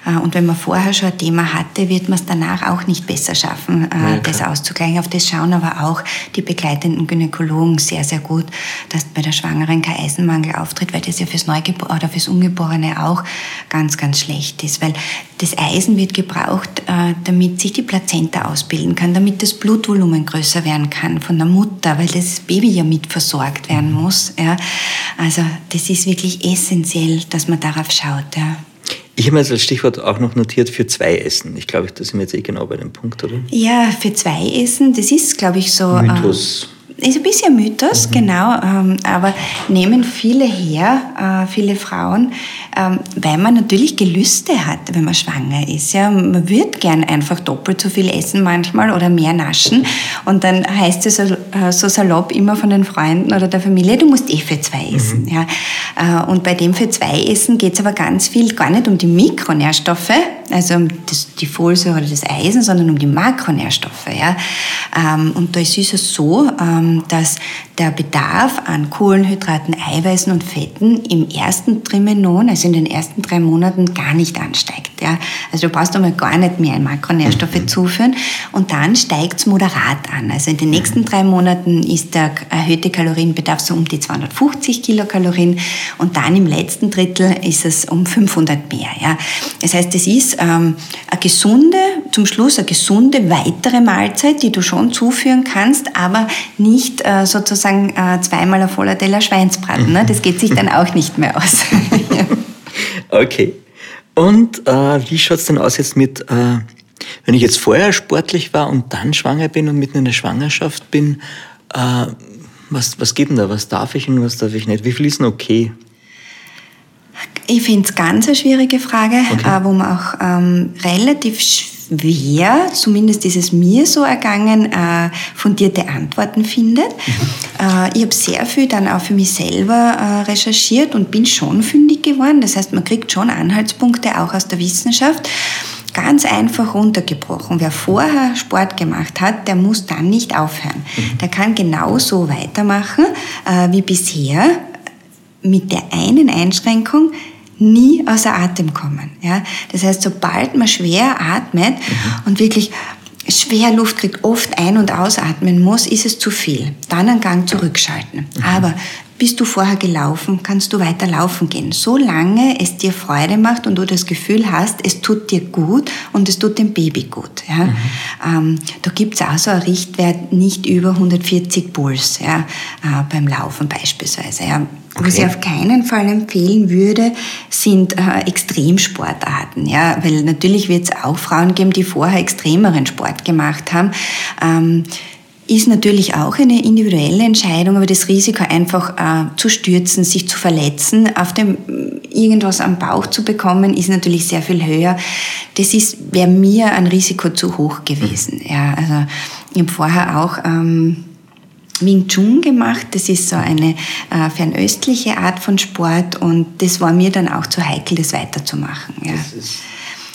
Äh, und wenn man vorher schon ein Thema hatte, wird man es danach auch nicht besser schaffen, äh, ja, das auszugleichen. Auf das schauen aber auch die begleitenden Gynäkologen sehr, sehr gut, dass bei der Schwangeren kein Eisenmangel auftritt, weil das ja fürs Neugeborene oder fürs Ungeborene auch ganz, ganz schlecht ist. Weil das Eisen wird gebraucht, äh, damit sich die Plazenta ausbilden kann, damit das Blutvolumen größer werden kann von der Mutter, weil das Baby ja mit versorgt werden muss muss. Ja. Also das ist wirklich essentiell, dass man darauf schaut. Ja. Ich habe mir jetzt als Stichwort auch noch notiert für zwei Essen. Ich glaube, da sind wir jetzt eh genau bei dem Punkt, oder? Ja, für zwei Essen, das ist, glaube ich, so. Mythos. Äh, ist ein bisschen Mythos, mhm. genau, ähm, aber nehmen viele her, äh, viele Frauen, ähm, weil man natürlich Gelüste hat, wenn man schwanger ist. Ja? Man wird gern einfach doppelt so viel essen manchmal oder mehr naschen und dann heißt es so, äh, so salopp immer von den Freunden oder der Familie, du musst eh für zwei essen. Mhm. Ja? Äh, und bei dem für zwei essen geht es aber ganz viel gar nicht um die Mikronährstoffe, also um das, die Folsäure oder das Eisen, sondern um die Makronährstoffe. Ja. Ähm, und da ist es so, ähm, dass der Bedarf an Kohlenhydraten, Eiweißen und Fetten im ersten Trimenon, also in den ersten drei Monaten, gar nicht ansteigt. Ja. Also du brauchst einmal gar nicht mehr Makronährstoffe mhm. zuführen und dann steigt es moderat an. Also in den nächsten drei Monaten ist der erhöhte Kalorienbedarf so um die 250 Kilokalorien und dann im letzten Drittel ist es um 500 mehr. Ja. Das heißt, es ist ähm, eine gesunde, zum Schluss eine gesunde weitere Mahlzeit, die du schon zuführen kannst, aber nicht äh, sozusagen äh, zweimal ein voller Teller Schweinsbraten. Ne? Das geht sich dann auch nicht mehr aus. (laughs) okay. Und äh, wie schaut es denn aus jetzt mit, äh, wenn ich jetzt vorher sportlich war und dann schwanger bin und mitten in der Schwangerschaft bin, äh, was, was geht denn da? Was darf ich und was darf ich nicht? Wie viel ist denn okay? Ich finde es ganz eine schwierige Frage, okay. äh, wo man auch ähm, relativ schwer, zumindest ist es mir so ergangen, äh, fundierte Antworten findet. Mhm. Äh, ich habe sehr viel dann auch für mich selber äh, recherchiert und bin schon fündig geworden. Das heißt, man kriegt schon Anhaltspunkte auch aus der Wissenschaft. Ganz einfach runtergebrochen. Wer vorher Sport gemacht hat, der muss dann nicht aufhören. Mhm. Der kann genauso weitermachen äh, wie bisher mit der einen Einschränkung, nie außer Atem kommen. Ja? Das heißt, sobald man schwer atmet mhm. und wirklich schwer Luft kriegt, oft ein- und ausatmen muss, ist es zu viel. Dann einen Gang zurückschalten. Mhm. Aber bist du vorher gelaufen, kannst du weiter laufen gehen. Solange es dir Freude macht und du das Gefühl hast, es tut dir gut und es tut dem Baby gut. Ja? Mhm. Ähm, da gibt's auch so einen Richtwert nicht über 140 Puls ja? Äh, beim Laufen beispielsweise. Ja? Okay. Was ich auf keinen Fall empfehlen würde, sind äh, Extremsportarten. Ja? Weil natürlich wird es auch Frauen geben, die vorher extremeren Sport gemacht haben. Ähm, ist natürlich auch eine individuelle Entscheidung, aber das Risiko einfach äh, zu stürzen, sich zu verletzen, auf dem irgendwas am Bauch zu bekommen, ist natürlich sehr viel höher. Das ist wäre mir ein Risiko zu hoch gewesen. Ja, also ich habe vorher auch ähm, Wing Chun gemacht. Das ist so eine äh, fernöstliche Art von Sport und das war mir dann auch zu heikel, das weiterzumachen. Ja. Das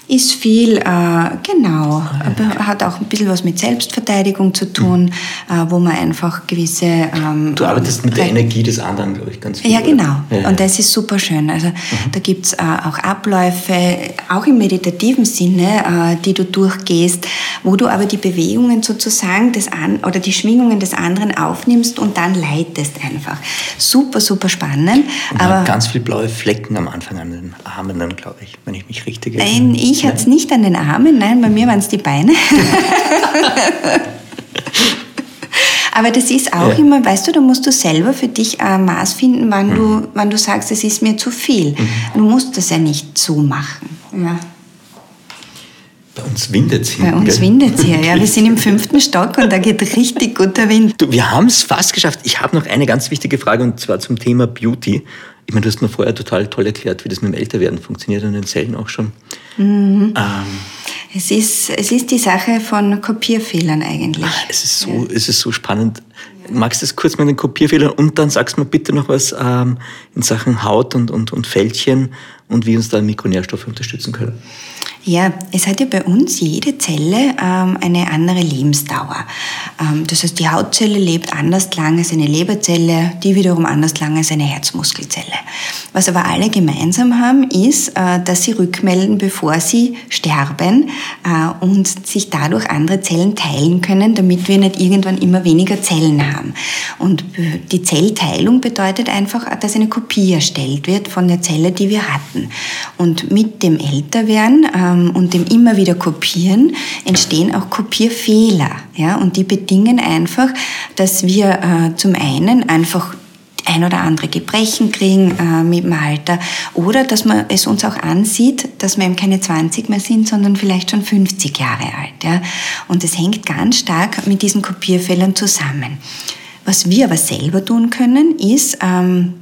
ist viel, äh, genau, aber hat auch ein bisschen was mit Selbstverteidigung zu tun, mhm. äh, wo man einfach gewisse... Ähm, du arbeitest mit der Energie des anderen, glaube ich, ganz viel. Ja, genau. Ja, Und das ist super schön. Also mhm. da gibt's äh, auch Abläufe, auch im meditativen Sinne, äh, die du durchgehst, wo du aber die Bewegungen sozusagen des an oder die Schwingungen des anderen aufnimmst und dann leitest einfach. Super, super spannend. Und aber ganz viele blaue Flecken am Anfang an den Armen dann, glaube ich, wenn ich mich richtig erinnere. Nein, ich mich hat es nicht an den Armen, nein, bei mir waren es die Beine. (laughs) Aber das ist auch ja. immer, weißt du, da musst du selber für dich ein Maß finden, wann, mhm. du, wann du sagst, es ist mir zu viel. Mhm. Du musst das ja nicht so machen. Ja. Bei uns windet es hier. Bei uns windet es hier, ja. Wir (laughs) sind im fünften Stock und da geht richtig guter Wind. Du, wir haben es fast geschafft. Ich habe noch eine ganz wichtige Frage und zwar zum Thema Beauty. Ich meine, du hast mir vorher total toll erklärt, wie das mit dem Älterwerden funktioniert und den Zellen auch schon. Mhm. Ähm, es, ist, es ist die Sache von Kopierfehlern eigentlich. Ah, es ist so, ja. es ist so spannend. Magst du das kurz mit den Kopierfehlern und dann sagst du mir bitte noch was ähm, in Sachen Haut und, und, und Fältchen und wie uns da Mikronährstoffe unterstützen können? Ja, es hat ja bei uns jede Zelle ähm, eine andere Lebensdauer. Ähm, das heißt, die Hautzelle lebt anders lang als eine Leberzelle, die wiederum anders lang als eine Herzmuskelzelle. Was aber alle gemeinsam haben, ist, äh, dass sie rückmelden, bevor sie sterben äh, und sich dadurch andere Zellen teilen können, damit wir nicht irgendwann immer weniger Zellen haben. Und die Zellteilung bedeutet einfach, dass eine Kopie erstellt wird von der Zelle, die wir hatten. Und mit dem Älterwerden ähm, und dem immer wieder Kopieren entstehen auch Kopierfehler. Ja? Und die bedingen einfach, dass wir äh, zum einen einfach ein oder andere Gebrechen kriegen äh, mit dem Alter oder dass man es uns auch ansieht, dass wir eben keine 20 mehr sind, sondern vielleicht schon 50 Jahre alt. Ja? Und es hängt ganz stark mit diesen Kopierfehlern zusammen. Was wir aber selber tun können, ist ähm,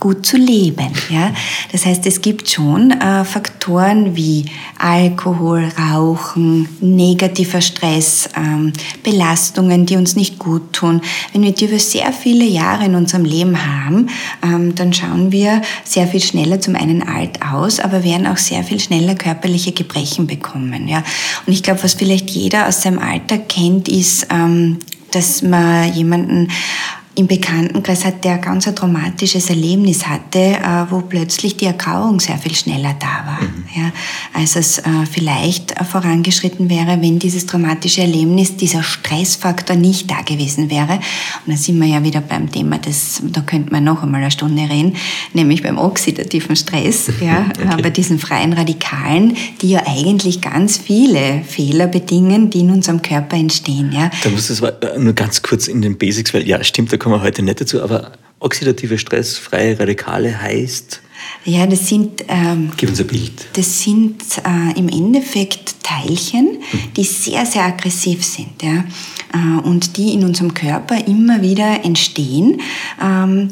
gut zu leben. Ja? Das heißt, es gibt schon äh, Faktoren wie Alkohol, Rauchen, negativer Stress, ähm, Belastungen, die uns nicht gut tun. Wenn wir die über sehr viele Jahre in unserem Leben haben, ähm, dann schauen wir sehr viel schneller zum einen alt aus, aber werden auch sehr viel schneller körperliche Gebrechen bekommen. Ja? Und ich glaube, was vielleicht jeder aus seinem Alter kennt, ist, ähm, dass man jemanden im Bekanntenkreis hat, der ganz ein traumatisches Erlebnis hatte, äh, wo plötzlich die Ergrauung sehr viel schneller da war. Mhm. Ja, als es äh, vielleicht vorangeschritten wäre, wenn dieses traumatische Erlebnis, dieser Stressfaktor nicht da gewesen wäre. Und da sind wir ja wieder beim Thema, das, da könnte man noch einmal eine Stunde reden, nämlich beim oxidativen Stress, (laughs) ja, okay. bei diesen freien Radikalen, die ja eigentlich ganz viele Fehler bedingen, die in unserem Körper entstehen. Ja. Da muss es nur ganz kurz in den Basics, weil ja, stimmt, da kommen wir heute nicht dazu, aber oxidative Stress, freie Radikale heißt? Ja, das sind. Ähm, Gib uns ein Bild. Das sind äh, im Endeffekt Teilchen, hm. die sehr, sehr aggressiv sind ja, äh, und die in unserem Körper immer wieder entstehen. Ähm,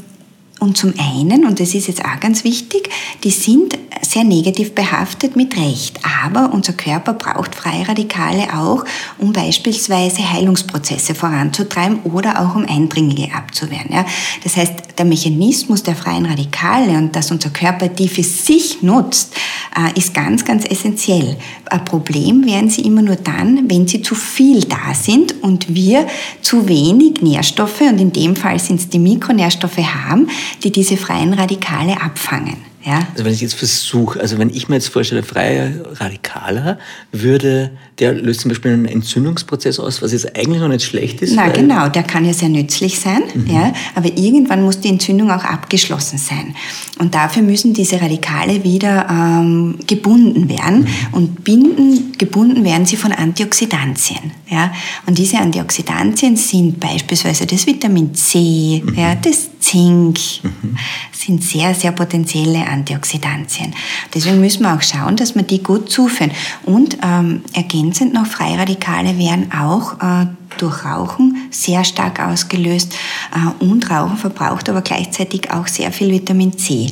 und zum einen, und das ist jetzt auch ganz wichtig, die sind sehr negativ behaftet mit Recht. Aber unser Körper braucht Freiradikale auch, um beispielsweise Heilungsprozesse voranzutreiben oder auch um Eindringlinge abzuwehren. Ja? Das heißt, der Mechanismus der freien Radikale und dass unser Körper die für sich nutzt, äh, ist ganz, ganz essentiell. Ein Problem werden sie immer nur dann, wenn sie zu viel da sind und wir zu wenig Nährstoffe, und in dem Fall sind es die Mikronährstoffe, haben, die diese freien Radikale abfangen. Ja? Also wenn ich jetzt versuche, also wenn ich mir jetzt vorstelle, freier Radikaler würde, der löst zum Beispiel einen Entzündungsprozess aus, was jetzt eigentlich noch nicht schlecht ist. Na genau, der kann ja sehr nützlich sein, mhm. ja, aber irgendwann muss die Entzündung auch abgeschlossen sein. Und dafür müssen diese Radikale wieder ähm, gebunden werden. Mhm. Und binden, gebunden werden sie von Antioxidantien. Ja? Und diese Antioxidantien sind beispielsweise das Vitamin C, mhm. ja, das Zink, mhm. sind sehr, sehr potenzielle Antioxidantien. Deswegen müssen wir auch schauen, dass wir die gut zuführen. Und ähm, ergänzend noch Freiradikale werden auch äh, durch Rauchen sehr stark ausgelöst. Äh, und Rauchen verbraucht aber gleichzeitig auch sehr viel Vitamin C.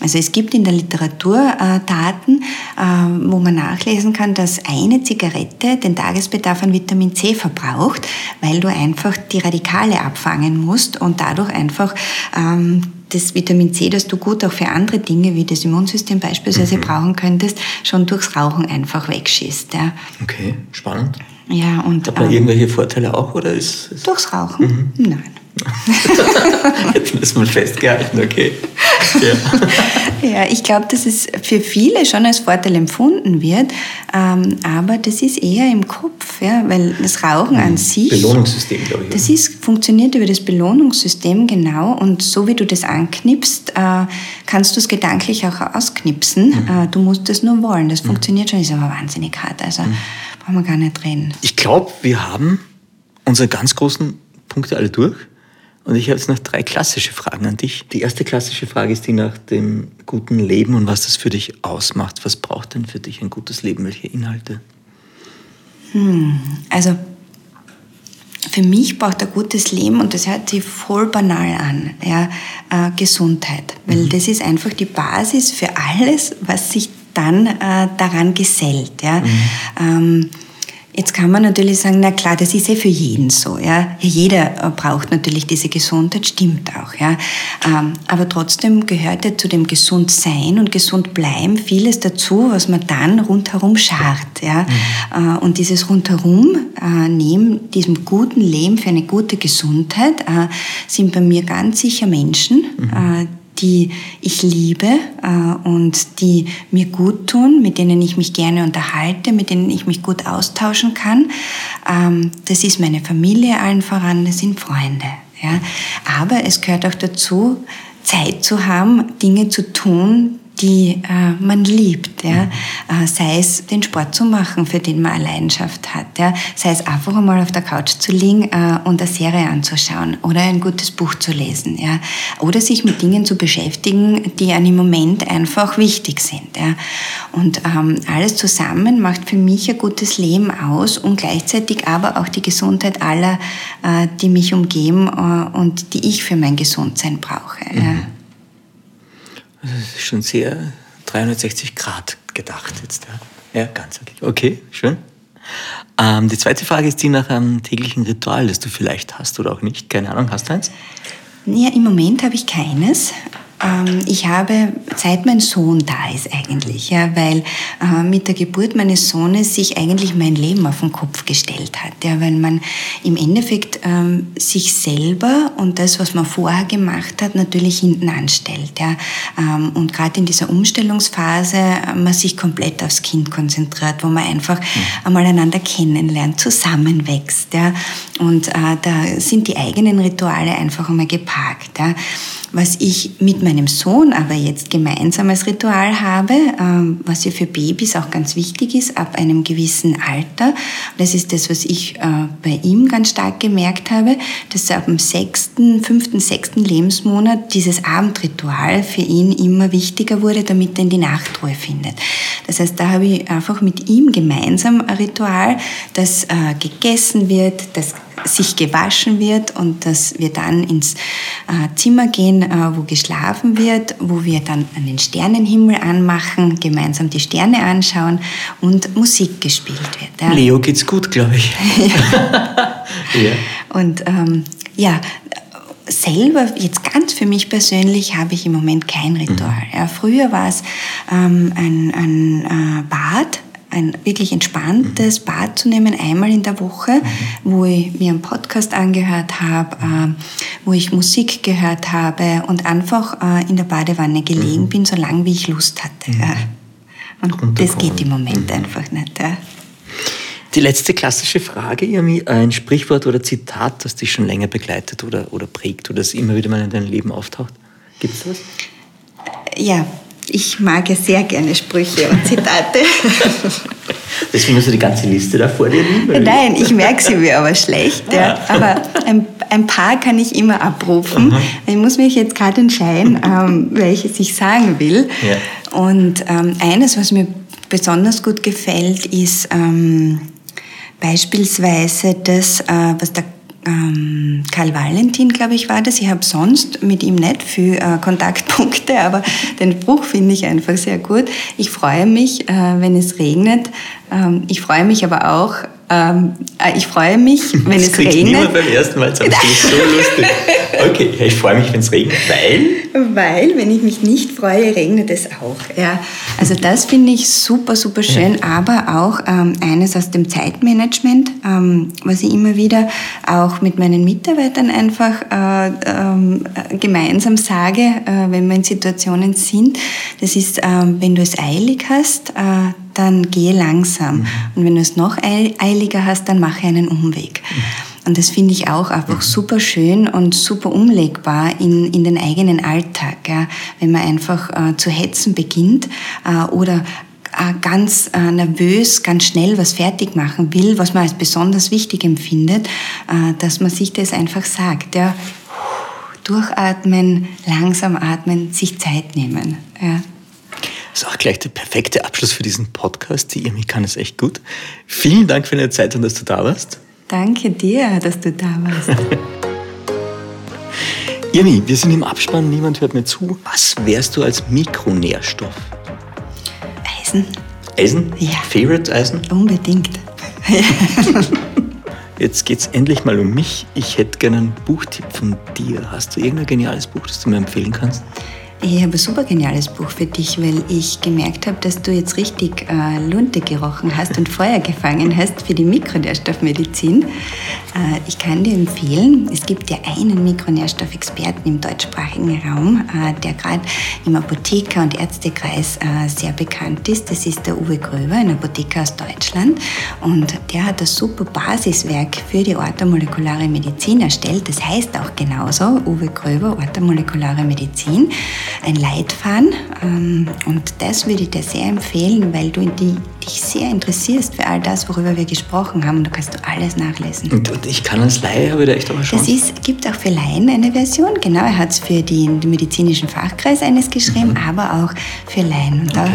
Also es gibt in der Literatur äh, Daten, äh, wo man nachlesen kann, dass eine Zigarette den Tagesbedarf an Vitamin C verbraucht, weil du einfach die Radikale abfangen musst und dadurch einfach ähm, das Vitamin C, das du gut auch für andere Dinge wie das Immunsystem beispielsweise mhm. brauchen könntest, schon durchs Rauchen einfach wegschießt. Ja. Okay, spannend. Ja, und, Hat man ähm, irgendwelche Vorteile auch? Oder ist, ist durchs Rauchen? Mhm. Nein. (laughs) Jetzt müssen wir festgehalten, okay. Ja, (laughs) ja ich glaube, dass es für viele schon als Vorteil empfunden wird, ähm, aber das ist eher im Kopf, ja, weil das Rauchen mhm. an sich. Belohnungssystem, glaube ich. Das ist, funktioniert über das Belohnungssystem, genau, und so wie du das anknipst, äh, kannst du es gedanklich auch ausknipsen. Mhm. Äh, du musst es nur wollen. Das mhm. funktioniert schon, ist aber wahnsinnig hart. Also mhm. brauchen wir gar nicht reden. Ich glaube, wir haben unsere ganz großen Punkte alle durch. Und ich habe jetzt noch drei klassische Fragen an dich. Die erste klassische Frage ist die nach dem guten Leben und was das für dich ausmacht. Was braucht denn für dich ein gutes Leben? Welche Inhalte? Hm, also für mich braucht ein gutes Leben, und das hört sich voll banal an, ja, äh, Gesundheit. Weil mhm. das ist einfach die Basis für alles, was sich dann äh, daran gesellt. Ja. Mhm. Ähm, Jetzt kann man natürlich sagen, na klar, das ist eh für jeden so. Ja? Jeder äh, braucht natürlich diese Gesundheit, stimmt auch. Ja? Ähm, aber trotzdem gehört ja zu dem Gesundsein und Gesundbleiben vieles dazu, was man dann rundherum schart. Ja? Mhm. Äh, und dieses rundherum, äh, neben diesem guten Leben für eine gute Gesundheit, sind bei mir ganz sicher Menschen, mhm die ich liebe äh, und die mir gut tun, mit denen ich mich gerne unterhalte, mit denen ich mich gut austauschen kann. Ähm, das ist meine Familie allen voran, das sind Freunde. Ja? Aber es gehört auch dazu, Zeit zu haben, Dinge zu tun, die äh, man liebt. Ja? Mhm. Äh, sei es den Sport zu machen, für den man eine Leidenschaft hat. Ja? Sei es einfach einmal auf der Couch zu liegen äh, und eine Serie anzuschauen oder ein gutes Buch zu lesen. Ja? Oder sich mit Dingen zu beschäftigen, die einem im Moment einfach wichtig sind. Ja? Und ähm, alles zusammen macht für mich ein gutes Leben aus und gleichzeitig aber auch die Gesundheit aller, äh, die mich umgeben äh, und die ich für mein Gesundsein brauche. Mhm. Ja? Ist schon sehr 360 Grad gedacht jetzt. Ja, ja ganz okay. Okay, schön. Ähm, die zweite Frage ist die nach einem täglichen Ritual, das du vielleicht hast oder auch nicht. Keine Ahnung, hast du eins? Ja, im Moment habe ich keines. Ähm, ich habe, seit mein Sohn da ist eigentlich, ja, weil äh, mit der Geburt meines Sohnes sich eigentlich mein Leben auf den Kopf gestellt hat, ja, weil man im Endeffekt ähm, sich selber und das, was man vorher gemacht hat, natürlich hinten anstellt. Ja, ähm, und gerade in dieser Umstellungsphase äh, man sich komplett aufs Kind konzentriert, wo man einfach mhm. einmal einander kennenlernt, zusammenwächst. Ja, und äh, da sind die eigenen Rituale einfach einmal geparkt. Ja. Was ich mit meinem Sohn aber jetzt gemeinsam als Ritual habe, ähm, was ja für Babys auch ganz wichtig ist, ab einem gewissen Alter, das ist das, was ich äh, bei ihm ganz stark gemerkt habe, dass ab dem sechsten, fünften, sechsten Lebensmonat dieses Abendritual für ihn immer wichtiger wurde, damit er in die Nachtruhe findet. Das heißt, da habe ich einfach mit ihm gemeinsam ein Ritual, das äh, gegessen wird, das sich gewaschen wird und dass wir dann ins äh, Zimmer gehen, äh, wo geschlafen wird, wo wir dann einen Sternenhimmel anmachen, gemeinsam die Sterne anschauen und Musik gespielt wird. Ja. Leo geht's gut, glaube ich. (laughs) ja. Und ähm, ja, selber, jetzt ganz für mich persönlich, habe ich im Moment kein Ritual. Mhm. Ja, früher war es ähm, ein, ein äh, Bad, ein wirklich entspanntes Bad zu nehmen, einmal in der Woche, wo ich mir einen Podcast angehört habe, äh, wo ich Musik gehört habe und einfach äh, in der Badewanne gelegen mhm. bin, solange wie ich Lust hatte. Mhm. Und das geht im Moment mhm. einfach nicht. Die letzte klassische Frage, Irmi, ein Sprichwort oder Zitat, das dich schon länger begleitet oder, oder prägt oder das immer wieder mal in deinem Leben auftaucht. Gibt es das? Ja, ich mag ja sehr gerne Sprüche und Zitate. (laughs) Deswegen hast du die ganze Liste da vor dir liegen? Nein, ich merke sie mir aber schlecht. Ja. Aber ein, ein, paar kann ich immer abrufen. Aha. Ich muss mich jetzt gerade entscheiden, (laughs) ähm, welches ich sagen will. Ja. Und ähm, eines, was mir besonders gut gefällt, ist ähm, beispielsweise das, äh, was der ähm, Karl Valentin, glaube ich, war das. Ich habe sonst mit ihm nicht viel äh, Kontaktpunkte, (laughs) aber den Spruch finde ich einfach sehr gut. Ich freue mich, äh, wenn es regnet. Ähm, ich freue mich aber auch, ähm, äh, ich freue mich, wenn das es regnet. niemand beim ersten Mal sagen. Das ist so lustig. Okay, ich freue mich, wenn es regnet, weil? Weil, wenn ich mich nicht freue, regnet es auch. Ja. Also das finde ich super, super schön, ja. aber auch ähm, eines aus dem Zeitmanagement, ähm, was ich immer wieder auch mit meinen Mitarbeitern einfach äh, äh, gemeinsam sage, äh, wenn wir in Situationen sind. Das ist, ähm, wenn du es eilig hast, äh, dann gehe langsam. Mhm. Und wenn du es noch eiliger hast, dann mache einen Umweg. Mhm. Und das finde ich auch einfach mhm. super schön und super umlegbar in, in den eigenen Alltag. Ja. Wenn man einfach äh, zu hetzen beginnt äh, oder äh, ganz äh, nervös, ganz schnell was fertig machen will, was man als besonders wichtig empfindet, äh, dass man sich das einfach sagt. Ja. Durchatmen, langsam atmen, sich Zeit nehmen. Ja. Das ist auch gleich der perfekte Abschluss für diesen Podcast. Die Irmi kann es echt gut. Vielen Dank für deine Zeit und dass du da warst. Danke dir, dass du da warst. (laughs) Irmi, wir sind im Abspann, niemand hört mir zu. Was wärst du als Mikronährstoff? Eisen. Eisen? Ja. Favorite Eisen? Unbedingt. (laughs) Jetzt geht es endlich mal um mich. Ich hätte gerne einen Buchtipp von dir. Hast du irgendein geniales Buch, das du mir empfehlen kannst? Ich habe ein super geniales Buch für dich, weil ich gemerkt habe, dass du jetzt richtig äh, Lunte gerochen hast und Feuer gefangen hast für die Mikronährstoffmedizin. Äh, ich kann dir empfehlen, es gibt ja einen Mikronährstoffexperten im deutschsprachigen Raum, äh, der gerade im Apotheker- und Ärztekreis äh, sehr bekannt ist. Das ist der Uwe Gröber, ein Apotheker aus Deutschland. Und der hat das super Basiswerk für die orthomolekulare Medizin erstellt. Das heißt auch genauso, Uwe Gröber, orthomolekulare Medizin ein Leitfaden. Ähm, und das würde ich dir sehr empfehlen, weil du die, dich sehr interessierst für all das, worüber wir gesprochen haben. Da kannst du alles nachlesen. Und, und ich kann als Laie, habe ich da echt aber schon. Es gibt auch für Laien eine Version. Genau, er hat es für den, den, medizinischen Fachkreis eines geschrieben, mhm. aber auch für Laien. Und okay.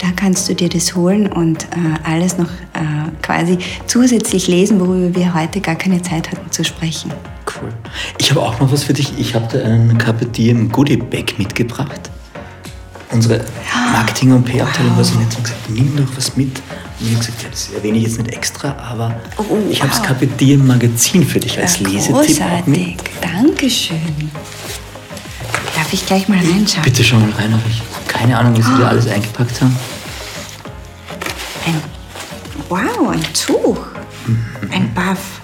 da, da kannst du dir das holen und äh, alles noch äh, quasi zusätzlich lesen, worüber wir heute gar keine Zeit hatten zu sprechen. Cool. Ich habe auch noch was für dich. Ich habe da einen Carpe Diem Goodie Bag mitgebracht. unsere Marketing- und PR-Abteilung war so nett und gesagt, nimm doch was mit. Und ich habe gesagt, ja, das erwähne ich jetzt nicht extra, aber Oh, oh, ich habe das wow. Carpe Diem Magazin für dich als Ja, Lesetipp großartig. mit. Dankeschön. Darf ich gleich mal reinschauen? Bitte schau mal rein, aber ich habe keine Ahnung, was sie Ah. da alles eingepackt haben. Ein, wow, ein Tuch. Ein Buff.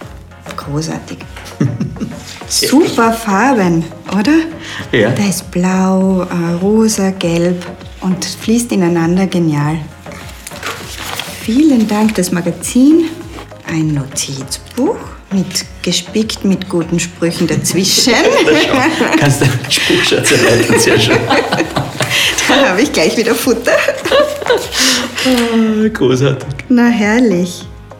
Großartig. Super Farben, oder? Ja. Da ist blau, äh, rosa, gelb und fließt ineinander genial. Vielen Dank, das Magazin. Ein Notizbuch mit gespickt mit guten Sprüchen dazwischen. (laughs) Kannst du Spruchschatz erweitern, sehr schön. (laughs) da habe ich gleich wieder Futter. Ah, Großartig. Na herrlich.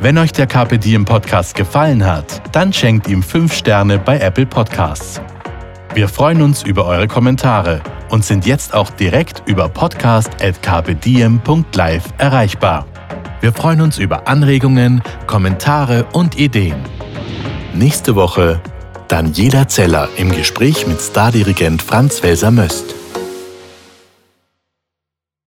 Wenn euch der Carpe Diem Podcast gefallen hat, dann schenkt ihm 5 Sterne bei Apple Podcasts. Wir freuen uns über eure Kommentare und sind jetzt auch direkt über podcast.kpdiem.live erreichbar. Wir freuen uns über Anregungen, Kommentare und Ideen. Nächste Woche Daniela Zeller im Gespräch mit Stardirigent Franz Welser-Möst.